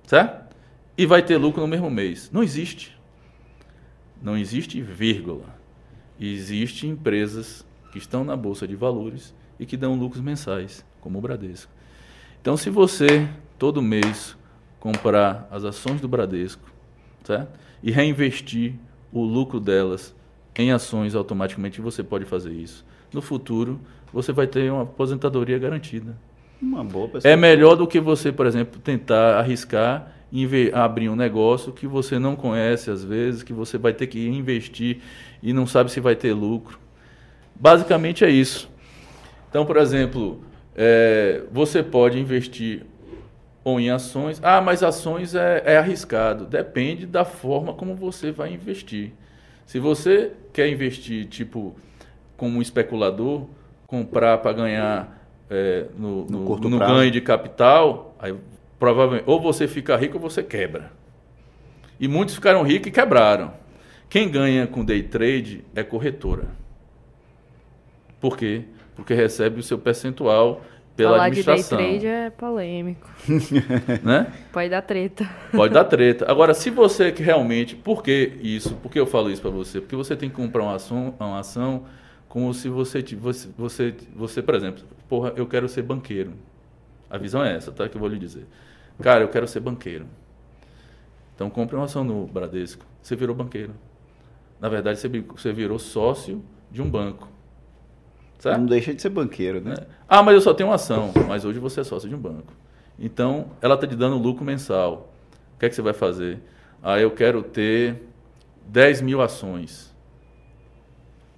C: certo? E vai ter lucro no mesmo mês. Não existe. Não existe vírgula. Existem empresas que estão na bolsa de valores e que dão lucros mensais, como o Bradesco. Então, se você todo mês comprar as ações do Bradesco, certo? E reinvestir o lucro delas em ações automaticamente, você pode fazer isso. No futuro, você vai ter uma aposentadoria garantida.
A: Uma boa
C: É melhor do que você, por exemplo, tentar arriscar abrir um negócio que você não conhece às vezes, que você vai ter que investir e não sabe se vai ter lucro. Basicamente é isso. Então, por exemplo, é, você pode investir ou em ações. Ah, mas ações é, é arriscado. Depende da forma como você vai investir. Se você quer investir, tipo, como um especulador, comprar para ganhar é, no, no, no, no ganho de capital, aí provavelmente ou você fica rico ou você quebra. E muitos ficaram ricos e quebraram. Quem ganha com day trade é corretora. Por quê? Porque recebe o seu percentual pela
B: Falar
C: administração.
B: de day trade é polêmico.
C: né?
B: Pode dar treta.
C: Pode dar treta. Agora, se você que realmente, por que isso? Por que eu falo isso para você? Porque você tem que comprar uma ação, uma ação como se você, você, você, você, por exemplo, porra, eu quero ser banqueiro. A visão é essa, tá? Que eu vou lhe dizer. Cara, eu quero ser banqueiro. Então compre uma ação no Bradesco. Você virou banqueiro. Na verdade, você virou sócio de um banco.
A: Certo? Não deixa de ser banqueiro, né? É.
C: Ah, mas eu só tenho uma ação. Mas hoje você é sócio de um banco. Então, ela está te dando lucro mensal. O que é que você vai fazer? Ah, eu quero ter 10 mil ações.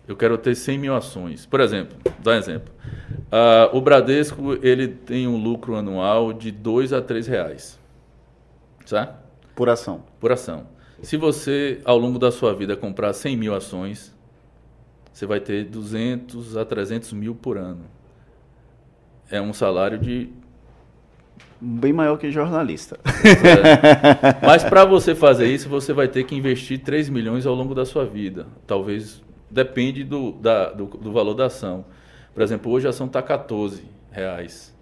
C: Eu quero ter 100 mil ações. Por exemplo, dá um exemplo. Ah, o Bradesco ele tem um lucro anual de 2 a 3 reais. Certo?
A: Por ação.
C: Por ação. Se você, ao longo da sua vida, comprar 100 mil ações, você vai ter 200 a 300 mil por ano. É um salário de.
A: Bem maior que jornalista.
C: É. Mas para você fazer isso, você vai ter que investir 3 milhões ao longo da sua vida. Talvez. Depende do, da, do, do valor da ação. Por exemplo, hoje a ação está 14 reais.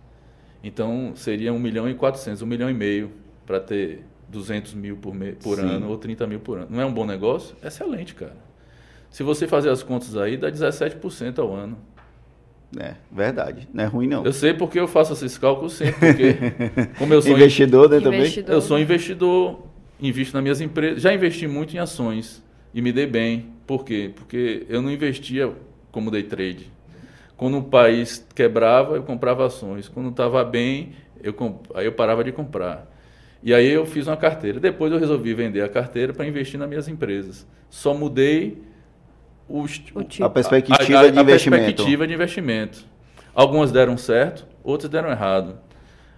C: Então seria 1 milhão e 400, 1 milhão e meio para ter 200 mil por, me, por ano ou 30 mil por ano. Não é um bom negócio? Excelente, cara. Se você fazer as contas aí, dá 17% ao ano.
A: É, verdade. Não é ruim, não.
C: Eu sei porque eu faço esses cálculos sempre, porque como eu sou
A: investidor, né, investidor.
C: também? Eu sou investidor, invisto nas minhas empresas. Já investi muito em ações e me dei bem. Por quê? Porque eu não investia como day trade. Quando o país quebrava, eu comprava ações. Quando estava bem, eu comp... aí eu parava de comprar. E aí eu fiz uma carteira. Depois eu resolvi vender a carteira para investir nas minhas empresas. Só mudei o, o
A: tipo, a perspectiva a, a, de a investimento.
C: perspectiva de investimento. Algumas deram certo, outras deram errado.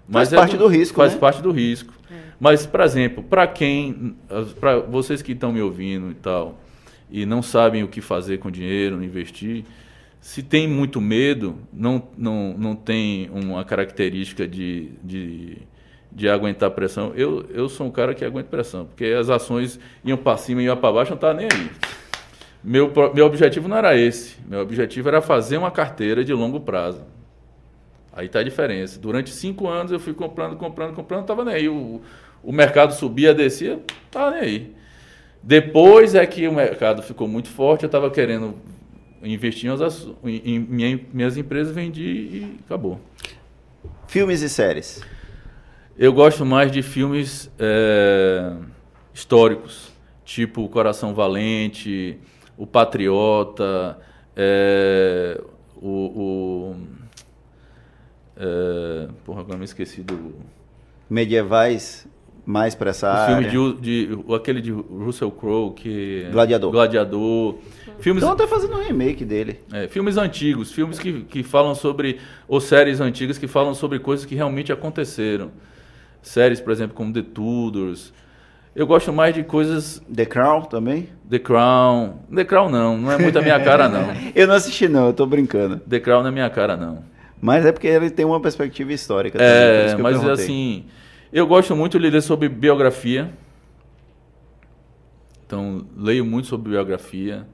A: Mas faz é parte do, do risco,
C: Faz
A: né?
C: parte do risco. É. Mas, por exemplo, para quem, para vocês que estão me ouvindo e tal, e não sabem o que fazer com dinheiro, investir, se tem muito medo, não, não, não tem uma característica de, de de aguentar pressão. Eu, eu sou um cara que aguenta pressão, porque as ações iam para cima e iam para baixo, não estava nem aí. Meu, meu objetivo não era esse. Meu objetivo era fazer uma carteira de longo prazo. Aí está a diferença. Durante cinco anos eu fui comprando, comprando, comprando, não estava nem aí. O, o mercado subia, descia, estava nem aí. Depois é que o mercado ficou muito forte, eu estava querendo investir em, em, em minhas empresas, vendi e acabou.
A: Filmes e séries.
C: Eu gosto mais de filmes é, históricos, tipo Coração Valente, O Patriota, é, o, o é, porra, agora me esqueci do.
A: Medievais mais para essa
C: o
A: área.
C: filme de, de, aquele de Russell Crowe que
A: Gladiador.
C: Gladiador.
A: Filmes, Estão até fazendo um remake dele.
C: É, filmes antigos, filmes que, que falam sobre ou séries antigas que falam sobre coisas que realmente aconteceram. Séries, por exemplo, como The Tudors. Eu gosto mais de coisas.
A: The Crown também?
C: The Crown. The Crown não, não é muito a minha cara, não.
A: eu não assisti, não, eu tô brincando.
C: The Crown não é minha cara, não.
A: Mas é porque ele tem uma perspectiva histórica.
C: Também, é, mas assim, eu gosto muito de ler sobre biografia. Então, leio muito sobre biografia.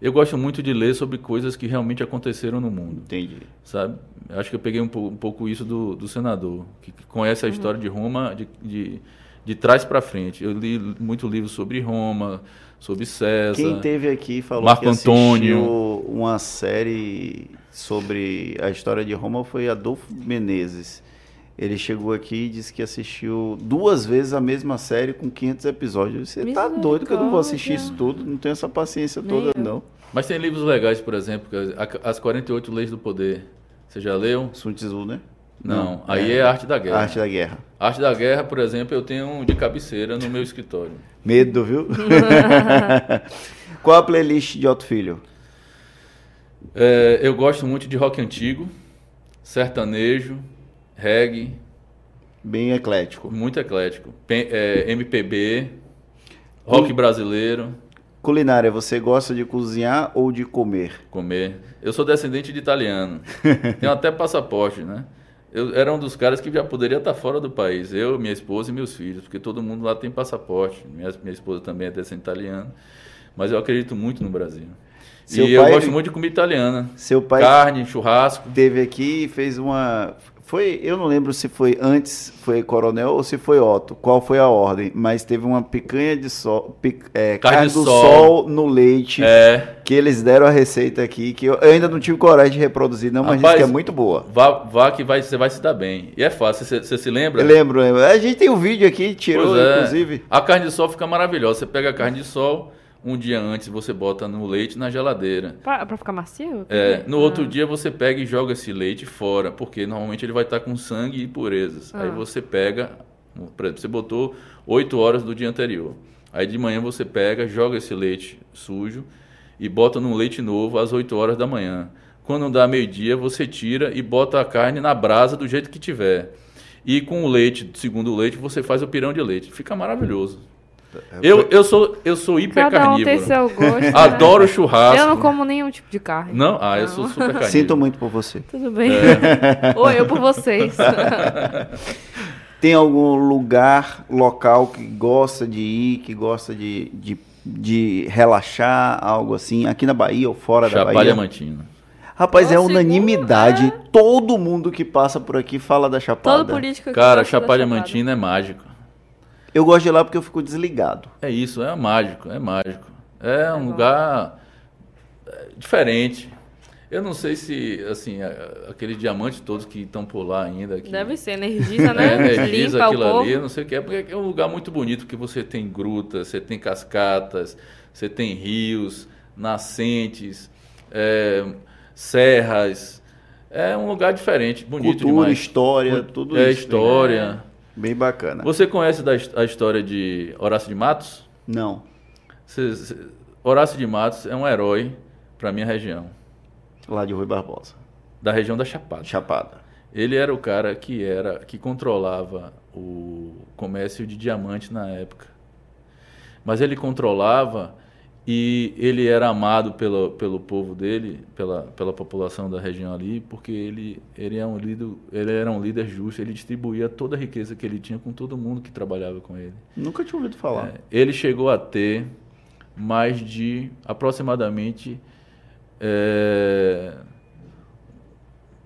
C: Eu gosto muito de ler sobre coisas que realmente aconteceram no mundo.
A: Entendi.
C: Sabe? Acho que eu peguei um, um pouco isso do, do senador, que, que conhece a uhum. história de Roma de, de, de trás para frente. Eu li muito livro sobre Roma, sobre César.
A: Quem teve aqui falou
C: Marco
A: que
C: Antônio.
A: uma série sobre a história de Roma foi Adolfo Menezes. Ele chegou aqui e disse que assistiu duas vezes a mesma série com 500 episódios. Você tá doido que eu não vou assistir isso tudo? Não tenho essa paciência toda, não.
C: Mas tem livros legais, por exemplo, As 48 Leis do Poder. Você já leu?
A: Sun Tzu, né?
C: Não, aí é, é Arte da Guerra.
A: Arte da Guerra.
C: Arte da Guerra, por exemplo, eu tenho um de cabeceira no meu escritório.
A: Medo, viu? Qual a playlist de Otto Filho?
C: É, eu gosto muito de rock antigo, sertanejo, reggae.
A: Bem eclético.
C: Muito eclético. P é, MPB, rock brasileiro.
A: Culinária, você gosta de cozinhar ou de comer?
C: Comer. Eu sou descendente de italiano. Tenho até passaporte, né? Eu era um dos caras que já poderia estar fora do país. Eu, minha esposa e meus filhos, porque todo mundo lá tem passaporte. Minha, minha esposa também é descendente italiana. Mas eu acredito muito no Brasil. Seu e eu gosto muito de comida italiana.
A: Seu pai
C: carne, churrasco.
A: Teve aqui e fez uma foi, eu não lembro se foi antes, foi Coronel ou se foi Otto, qual foi a ordem, mas teve uma picanha de sol, pic, é, carne, carne do sol. sol. no leite,
C: é.
A: que eles deram a receita aqui, que eu, eu ainda não tive coragem de reproduzir, não, mas Rapaz, que é muito boa.
C: Vá, vá que vai, você vai se dar bem. E é fácil, você, você se lembra?
A: Eu lembro, lembro. A gente tem um vídeo aqui, tirou, é. inclusive.
C: A carne de sol fica maravilhosa. Você pega a carne de sol um dia antes você bota no leite na geladeira.
B: Pra, pra ficar macio?
C: É, no ah. outro dia você pega e joga esse leite fora, porque normalmente ele vai estar com sangue e impurezas. Ah. Aí você pega, por exemplo, você botou 8 horas do dia anterior. Aí de manhã você pega, joga esse leite sujo e bota num leite novo às 8 horas da manhã. Quando dá meio-dia, você tira e bota a carne na brasa do jeito que tiver. E com o leite, segundo o leite, você faz o pirão de leite. Fica maravilhoso. Eu, eu sou, eu sou hiper
B: Cada. Um tem seu gosto, né?
C: Adoro né? churrasco.
B: Eu não como nenhum tipo de carne.
C: Não? Ah, eu sou super carnívoro.
A: Sinto muito por você.
B: Tudo bem. É. Ou eu por vocês.
A: tem algum lugar local que gosta de ir, que gosta de, de, de relaxar, algo assim, aqui na Bahia ou fora
C: Chapalha
A: da Bahia?
C: Chapada
A: Rapaz, é unanimidade. É. Todo mundo que passa por aqui fala da Chapada.
B: Todo político
C: Cara, Chapada Chapada é mágico.
A: Eu gosto de ir lá porque eu fico desligado.
C: É isso, é mágico, é mágico. É um lugar é, diferente. Eu não sei se, assim, aqueles diamantes todos que estão por lá ainda. Que,
B: Deve ser, energiza, né? É,
C: energiza Limpa aquilo ali, não sei o que é, porque é um lugar muito bonito, que você tem grutas, você tem cascatas, você tem rios, nascentes, é, serras. É um lugar diferente, bonito
A: Cultura,
C: demais.
A: história, tudo
C: é
A: isso.
C: É história.
A: Bem bacana.
C: Você conhece da, a história de Horácio de Matos?
A: Não.
C: Cê, cê, Horácio de Matos é um herói para minha região.
A: Lá de Rui Barbosa.
C: Da região da Chapada.
A: Chapada.
C: Ele era o cara que era que controlava o comércio de diamante na época. Mas ele controlava e ele era amado pelo, pelo povo dele, pela, pela população da região ali, porque ele, ele, é um líder, ele era um líder justo, ele distribuía toda a riqueza que ele tinha com todo mundo que trabalhava com ele.
A: Nunca tinha ouvido falar. É,
C: ele chegou a ter mais de aproximadamente é,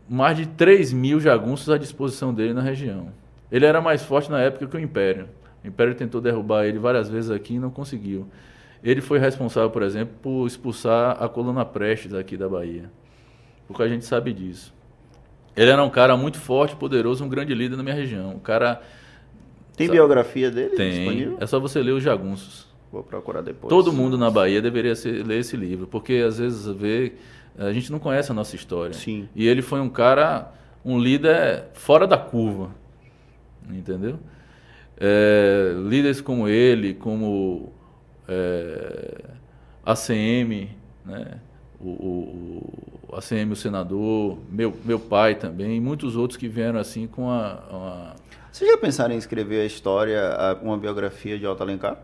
C: mais de 3 mil jagunços à disposição dele na região. Ele era mais forte na época que o Império. O Império tentou derrubar ele várias vezes aqui e não conseguiu. Ele foi responsável, por exemplo, por expulsar a coluna Prestes aqui da Bahia. Porque a gente sabe disso. Ele era um cara muito forte, poderoso, um grande líder na minha região. Um cara.
A: Tem biografia dele?
C: Tem. Disponível? É só você ler os jagunços.
A: Vou procurar depois.
C: Todo mundo na Bahia deveria ser, ler esse livro, porque às vezes vê, a gente não conhece a nossa história.
A: Sim.
C: E ele foi um cara, um líder fora da curva, entendeu? É, líderes como ele, como é, ACM, né? o, o, o ACM, o senador, meu, meu pai também, e muitos outros que vieram assim com a, a...
A: Vocês já pensaram em escrever a história, uma biografia de Otto Alencar?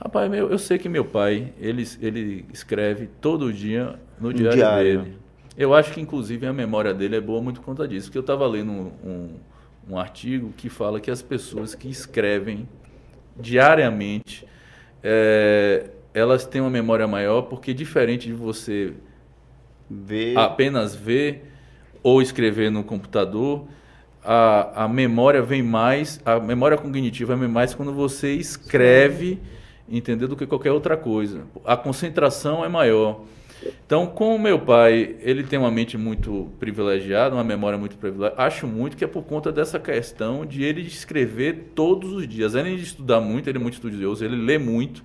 C: Rapaz, meu, eu sei que meu pai, ele, ele escreve todo dia no diário, diário, dele. Eu acho que, inclusive, a memória dele é boa muito por conta disso. Porque eu estava lendo um, um, um, artigo que fala que as pessoas que escrevem diariamente, é, elas têm uma memória maior, porque diferente de você ver. apenas ver ou escrever no computador, a, a memória vem mais, a memória cognitiva vem mais quando você escreve, entendeu, do que qualquer outra coisa. A concentração é maior. Então, com o meu pai, ele tem uma mente muito privilegiada, uma memória muito privilegiada. Acho muito que é por conta dessa questão de ele escrever todos os dias. Além de estudar muito, ele é muito estudioso, ele lê muito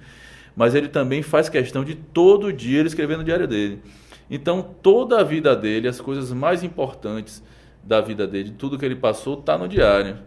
C: mas ele também faz questão de todo dia ele escrever no diário dele. Então, toda a vida dele, as coisas mais importantes da vida dele, tudo que ele passou, está no diário.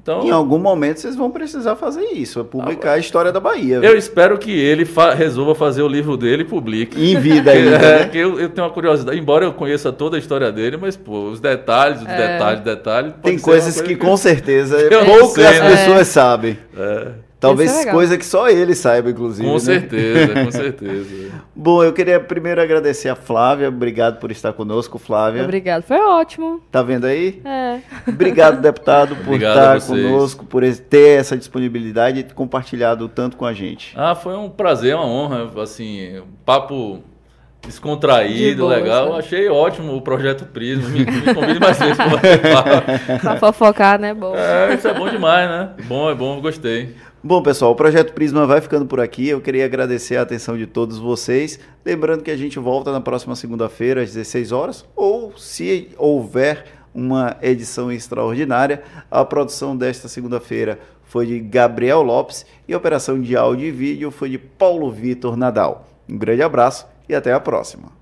A: Então, em algum momento vocês vão precisar fazer isso, é publicar ah, a história da Bahia.
C: Eu viu? espero que ele fa resolva fazer o livro dele e publique.
A: Em vida ainda.
C: é, né? que eu, eu, tenho uma curiosidade, embora eu conheça toda a história dele, mas pô, os detalhes, os é. detalhes, detalhes.
A: Tem coisas coisa que, que, com certeza poucas sei, né? pessoas sabem. É. Talvez é coisa que só ele saiba, inclusive.
C: Com
A: né?
C: certeza, com certeza.
A: Bom, eu queria primeiro agradecer a Flávia. Obrigado por estar conosco, Flávia.
B: Obrigado, foi ótimo.
A: Tá vendo aí?
B: É.
A: Obrigado, deputado, por Obrigado estar conosco, por ter essa disponibilidade e ter compartilhado tanto com a gente.
C: Ah, foi um prazer, uma honra. Assim, um papo descontraído, boa, legal. Achei ótimo o projeto Prisma. Me, me convide mais vezes
B: para Pra fofocar, né? Bom.
C: É, isso é bom demais, né? Bom, é bom, gostei.
A: Bom, pessoal, o Projeto Prisma vai ficando por aqui. Eu queria agradecer a atenção de todos vocês. Lembrando que a gente volta na próxima segunda-feira, às 16 horas, ou se houver uma edição extraordinária. A produção desta segunda-feira foi de Gabriel Lopes e a operação de áudio e vídeo foi de Paulo Vitor Nadal. Um grande abraço e até a próxima.